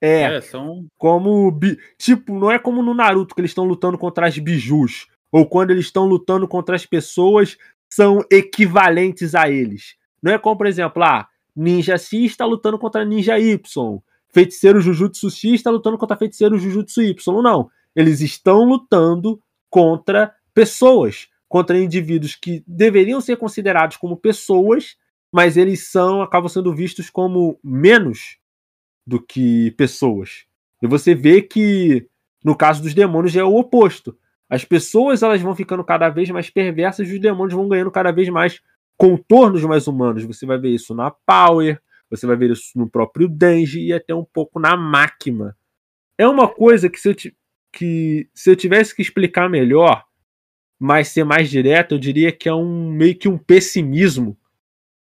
É, é, são como tipo, não é como no Naruto que eles estão lutando contra as bijus ou quando eles estão lutando contra as pessoas são equivalentes a eles. Não é como, por exemplo, ah, Ninja X está lutando contra Ninja Y, Feiticeiro Jujutsu X está lutando contra Feiticeiro Jujutsu Y. Não, eles estão lutando contra pessoas, contra indivíduos que deveriam ser considerados como pessoas, mas eles são acabam sendo vistos como menos do que pessoas. E você vê que no caso dos demônios é o oposto. As pessoas elas vão ficando cada vez mais perversas e os demônios vão ganhando cada vez mais contornos mais humanos. Você vai ver isso na Power, você vai ver isso no próprio Denji e até um pouco na Máquina. É uma coisa que se eu, que, se eu tivesse que explicar melhor, mas ser mais direto, eu diria que é um meio que um pessimismo,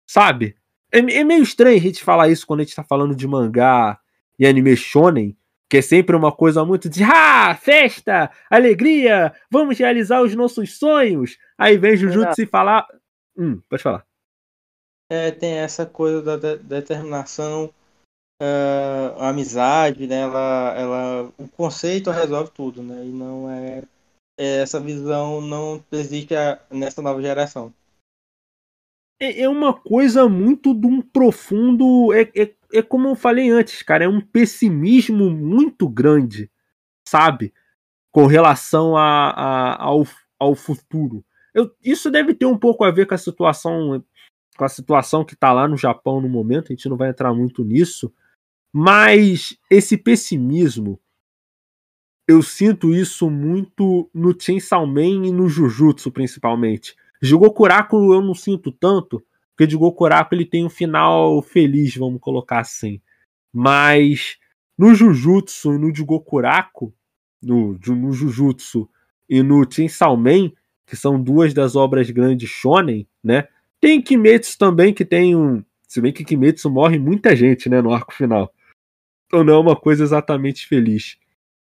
sabe? É, é, meio estranho a gente falar isso quando a gente tá falando de mangá e anime shonen, que é sempre uma coisa muito de ah, festa, alegria, vamos realizar os nossos sonhos. Aí vem Jujutsu e falar. Hum, pode falar. É, tem essa coisa da de determinação, uh, a amizade, né? Ela, ela, o conceito resolve tudo, né? E não é, é essa visão não existe nessa nova geração é, é uma coisa muito de um profundo. É, é, é como eu falei antes, cara, é um pessimismo muito grande, sabe? Com relação a, a ao, ao futuro. Eu, isso deve ter um pouco a ver com a situação com a situação que está lá no Japão no momento, a gente não vai entrar muito nisso, mas esse pessimismo eu sinto isso muito no Chainsaw Man e no Jujutsu principalmente. De Gokuraku eu não sinto tanto, porque de Gokuraku ele tem um final feliz, vamos colocar assim. Mas no Jujutsu e no de Gokuraku, no, no Jujutsu e no Chainsaw Man, que são duas das obras grandes shonen, né? Tem Kimetsu também, que tem um... Se bem que Kimetsu morre muita gente, né, no arco final. Então não é uma coisa exatamente feliz.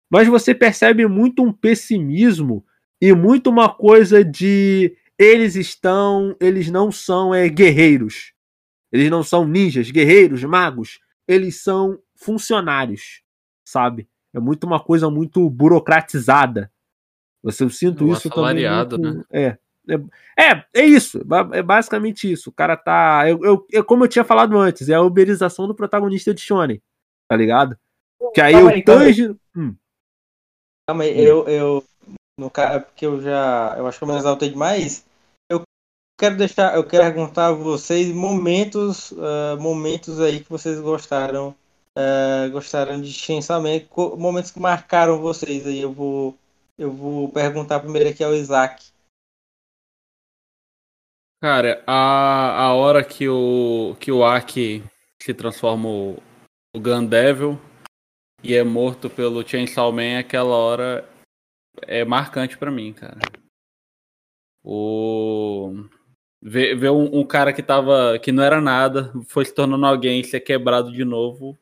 Mas você percebe muito um pessimismo e muito uma coisa de eles estão, eles não são é, guerreiros. Eles não são ninjas, guerreiros, magos. Eles são funcionários, sabe? É muito uma coisa muito burocratizada. Você eu sinto um isso também. Muito, né? É, é, é, é isso. É basicamente isso. O cara tá. Eu, eu, eu, como eu tinha falado antes, é a uberização do protagonista de Shonen. Tá ligado? Que aí calma o Tanjiro. Hum. Calma aí, eu, eu. No, porque eu já. Eu acho que eu me exaltei demais quero deixar, eu quero perguntar a vocês momentos, uh, momentos aí que vocês gostaram, uh, gostaram de Chainsaw momentos que marcaram vocês aí. Eu vou, eu vou perguntar primeiro aqui ao Isaac. Cara, a, a hora que o que o Aki se transforma o, o Gun Devil e é morto pelo Chainsaw Man, aquela hora é marcante para mim, cara. O Ver, ver um, um, cara que tava. que não era nada, foi se tornando alguém ser quebrado de novo,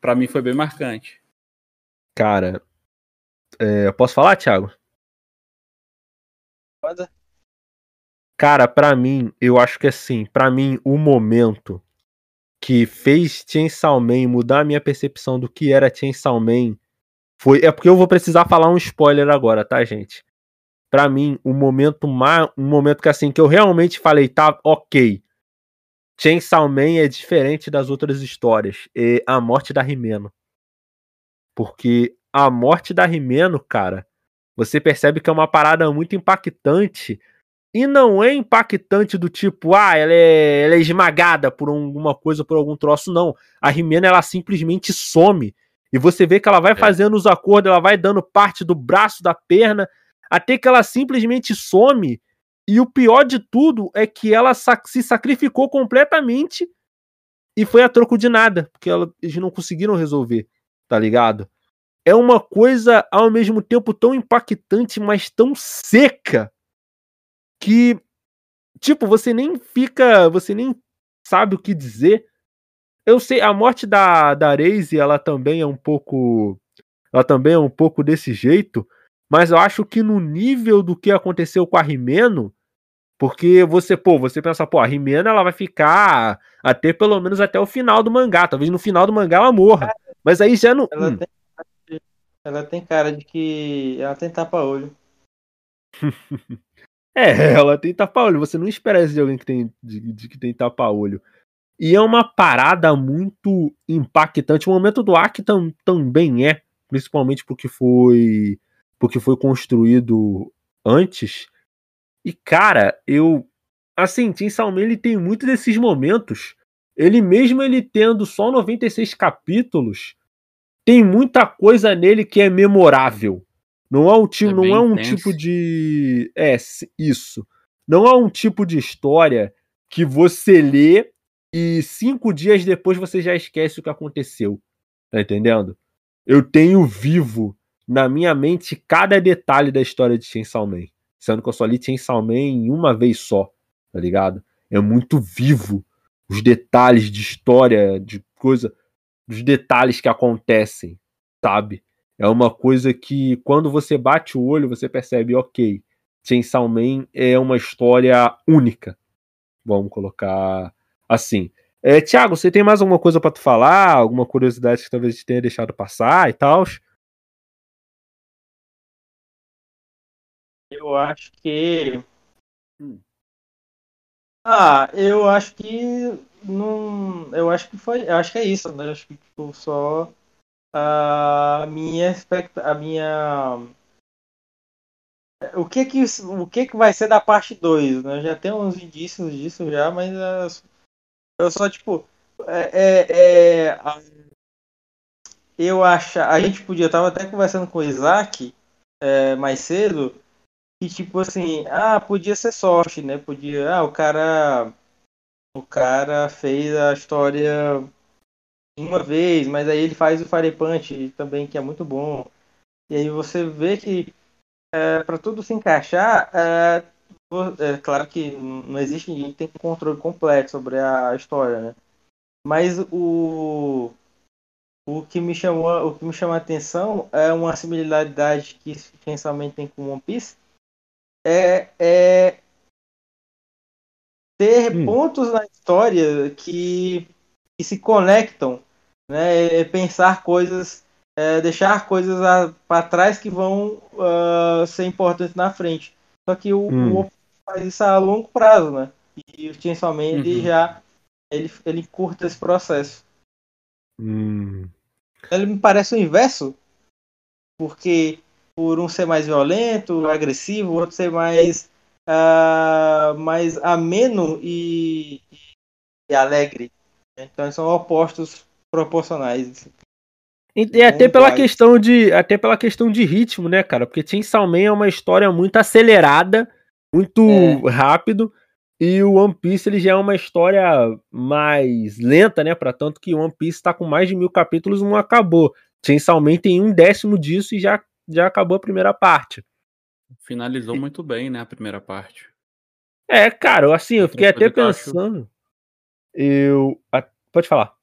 para mim foi bem marcante. Cara, é, posso falar, Thiago? Pode. Cara, para mim, eu acho que assim, para mim, o momento que fez Chainsaw Man mudar a minha percepção do que era Chainsaw Man foi. É porque eu vou precisar falar um spoiler agora, tá, gente? para mim, o momento mais, um momento que assim que eu realmente falei, tá, OK. Chainsaw Man é diferente das outras histórias, é a morte da Rimeno. Porque a morte da Rimeno, cara, você percebe que é uma parada muito impactante e não é impactante do tipo, ah, ela é, ela é esmagada por alguma coisa, por algum troço, não. A Rimeno, ela simplesmente some. E você vê que ela vai é. fazendo os acordos, ela vai dando parte do braço, da perna, até que ela simplesmente some. E o pior de tudo é que ela se sacrificou completamente e foi a troco de nada, porque ela, eles não conseguiram resolver, tá ligado? É uma coisa ao mesmo tempo tão impactante, mas tão seca que tipo, você nem fica, você nem sabe o que dizer. Eu sei, a morte da da Reise, ela também é um pouco ela também é um pouco desse jeito, mas eu acho que no nível do que aconteceu com a Rimeno, porque você, pô, você pensa, pô, a Rimeno ela vai ficar até pelo menos até o final do mangá. Talvez no final do mangá ela morra. Mas aí já não. Ela, hum. tem, ela tem cara de que. Ela tem tapa-olho. é, ela tem tapa-olho. Você não espera isso de alguém que tem, de, de que tem tapa-olho. E é uma parada muito impactante. O momento do Aki tam, também é, principalmente porque foi porque foi construído antes. E cara, eu assim, Tim Salman ele tem muito desses momentos. Ele mesmo ele tendo só 96 capítulos, tem muita coisa nele que é memorável. Não é um tipo, é não um tipo de é isso. Não é um tipo de história que você lê e cinco dias depois você já esquece o que aconteceu. Tá entendendo? Eu tenho vivo na minha mente cada detalhe da história de Chainsaw Man. Sendo que eu só li Chainsaw Man em uma vez só, tá ligado? É muito vivo os detalhes de história, de coisa, dos detalhes que acontecem, sabe? É uma coisa que quando você bate o olho, você percebe, ok, Chainsaw Man é uma história única. Vamos colocar assim. É, Tiago, você tem mais alguma coisa para tu falar? Alguma curiosidade que talvez te tenha deixado passar e tal? Eu acho que. Hum. Ah, eu acho que não. Eu acho que foi. Eu acho que é isso, né? Eu acho que tipo, só a minha a minha o que que o que que vai ser da parte 2, né? Já tem uns indícios disso já, mas eu só tipo é, é, é eu acho a gente podia eu tava até conversando com o Isaac é, mais cedo e tipo assim, ah, podia ser sorte, né? Podia, ah, o cara o cara fez a história uma vez, mas aí ele faz o Fire Punch também, que é muito bom. E aí você vê que é, para tudo se encaixar, é, é, claro que não existe ninguém que tem controle completo sobre a história, né? Mas o o que me chamou, o que me chamou a atenção é uma similaridade que essencialmente tem com One Piece, é, é ter hum. pontos na história que, que se conectam né? É pensar coisas, é, deixar coisas para trás que vão uh, ser importantes na frente. Só que o, hum. o faz isso a longo prazo, né? E o Chainsaw Man uhum. ele já ele, ele curta esse processo. Hum. Ele me parece o inverso, porque por um ser mais violento, agressivo, o outro ser mais uh, mais ameno e, e alegre. Então são opostos proporcionais. E, e até pela questão de até pela questão de ritmo, né, cara? Porque Chainsaw Man é uma história muito acelerada, muito é. rápido, e o One Piece ele já é uma história mais lenta, né? Para tanto que One Piece está com mais de mil capítulos e não acabou. Chainsaw Man tem um décimo disso e já já acabou a primeira parte. Finalizou e... muito bem, né, a primeira parte. É, cara, assim, eu fiquei até pensando. Eu, eu... Pode falar.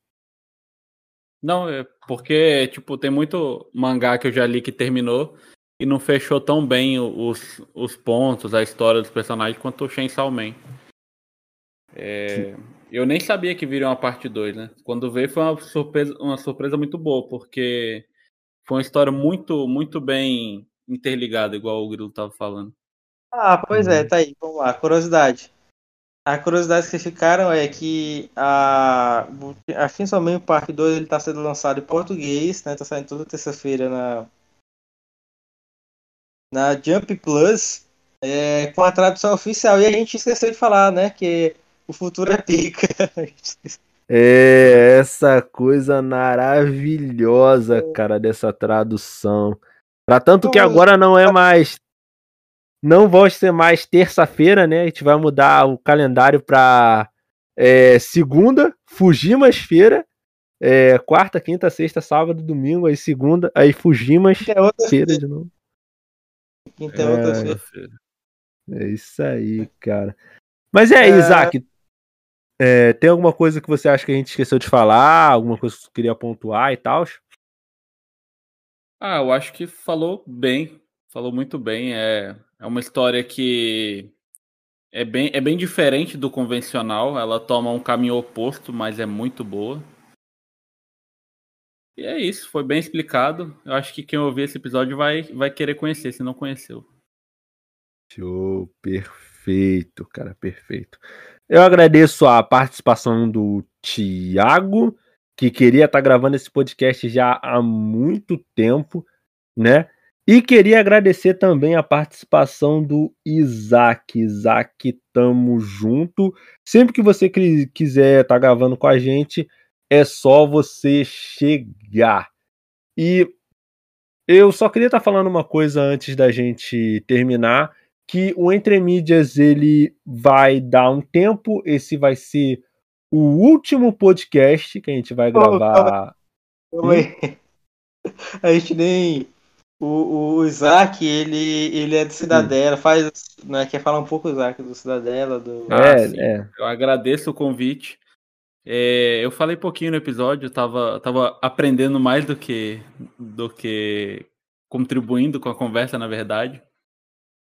Não, é porque, tipo, tem muito mangá que eu já li que terminou e não fechou tão bem os, os pontos, a história dos personagens quanto o Chainsaw Man. É, eu nem sabia que viria uma parte 2, né? Quando veio foi uma surpresa, uma surpresa muito boa, porque foi uma história muito, muito bem interligada, igual o Grilo tava falando. Ah, pois é, uhum. tá aí, vamos lá, curiosidade. A curiosidade que ficaram é que a, a Finsalmente Park 2 ele está sendo lançado em português, né? Tá saindo toda terça-feira na na Jump Plus é, com a tradução oficial. E a gente esqueceu de falar, né? Que o futuro é pica. é essa coisa maravilhosa, cara, dessa tradução. Pra tanto que agora não é mais não vai ser mais terça-feira, né? A gente vai mudar o calendário para é, segunda, Fujimas-feira, é, quarta, quinta, sexta, sábado, domingo, aí segunda, aí Fujimas, é feira de novo. Quinta é outra feira. É isso aí, cara. Mas é, é... Isaac, é, tem alguma coisa que você acha que a gente esqueceu de falar? Alguma coisa que você queria pontuar e tal? Ah, eu acho que falou bem. Falou muito bem. É, é uma história que é bem, é bem diferente do convencional. Ela toma um caminho oposto, mas é muito boa. E é isso, foi bem explicado. Eu acho que quem ouvir esse episódio vai, vai querer conhecer, se não conheceu. Show, perfeito, cara, perfeito. Eu agradeço a participação do Tiago, que queria estar gravando esse podcast já há muito tempo, né? E queria agradecer também a participação do Isaac. Isaac, tamo junto. Sempre que você quiser estar tá gravando com a gente, é só você chegar. E eu só queria estar tá falando uma coisa antes da gente terminar, que o Entre Mídias ele vai dar um tempo, esse vai ser o último podcast que a gente vai gravar. Oh, a gente nem o, o Isaac, ele, ele é de Cidadela, faz, né, quer falar um pouco, Isaac, do Cidadela, do... Ah, é, é. Eu agradeço o convite. É, eu falei pouquinho no episódio, tava, tava aprendendo mais do que, do que contribuindo com a conversa, na verdade.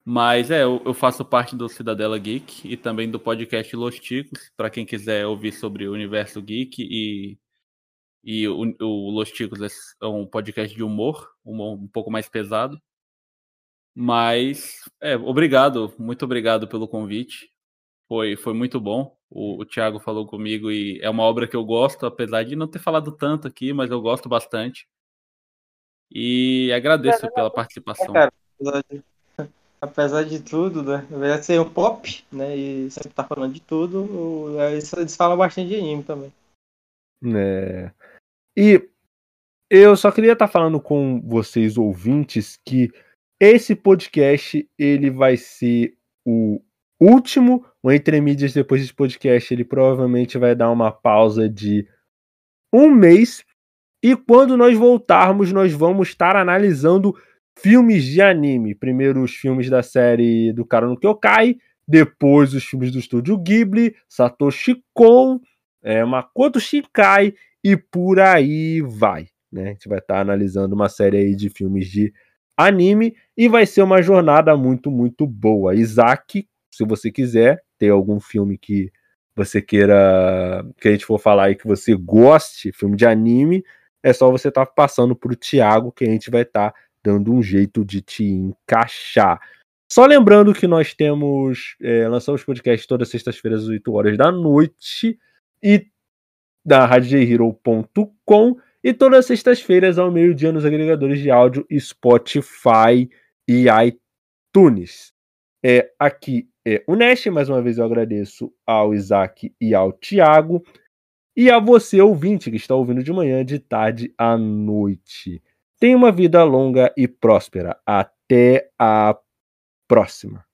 Mas é, eu, eu faço parte do Cidadela Geek e também do podcast Los Ticos, para quem quiser ouvir sobre o universo geek e, e o, o Los Ticos é um podcast de humor, humor um pouco mais pesado. Mas, é, obrigado, muito obrigado pelo convite. Foi, foi muito bom. O, o Thiago falou comigo e é uma obra que eu gosto, apesar de não ter falado tanto aqui, mas eu gosto bastante. E agradeço pela participação. É, cara, apesar de tudo, né? Na verdade, ser um pop, né? E sempre tá falando de tudo, eles falam bastante de anime também. É. E eu só queria estar tá falando com vocês, ouvintes, que esse podcast ele vai ser o último, o Entre Mídias depois desse podcast, ele provavelmente vai dar uma pausa de um mês. E quando nós voltarmos, nós vamos estar analisando filmes de anime. Primeiro os filmes da série do Cara no Kyokai, depois os filmes do estúdio Ghibli, Satoshi Kon, é, Makoto Shinkai e por aí vai. Né? A gente vai estar analisando uma série de filmes de anime e vai ser uma jornada muito, muito boa. Isaac, se você quiser ter algum filme que você queira que a gente for falar e que você goste, filme de anime, é só você estar tá passando para o Thiago que a gente vai estar tá dando um jeito de te encaixar. Só lembrando que nós temos. É, lançamos podcast todas as sextas-feiras às 8 horas da noite e da radiojhero.com e todas as sextas-feiras ao meio-dia nos agregadores de áudio Spotify e iTunes. É, aqui é o Nest, mais uma vez eu agradeço ao Isaac e ao Tiago. E a você, ouvinte, que está ouvindo de manhã, de tarde à noite. Tenha uma vida longa e próspera. Até a próxima.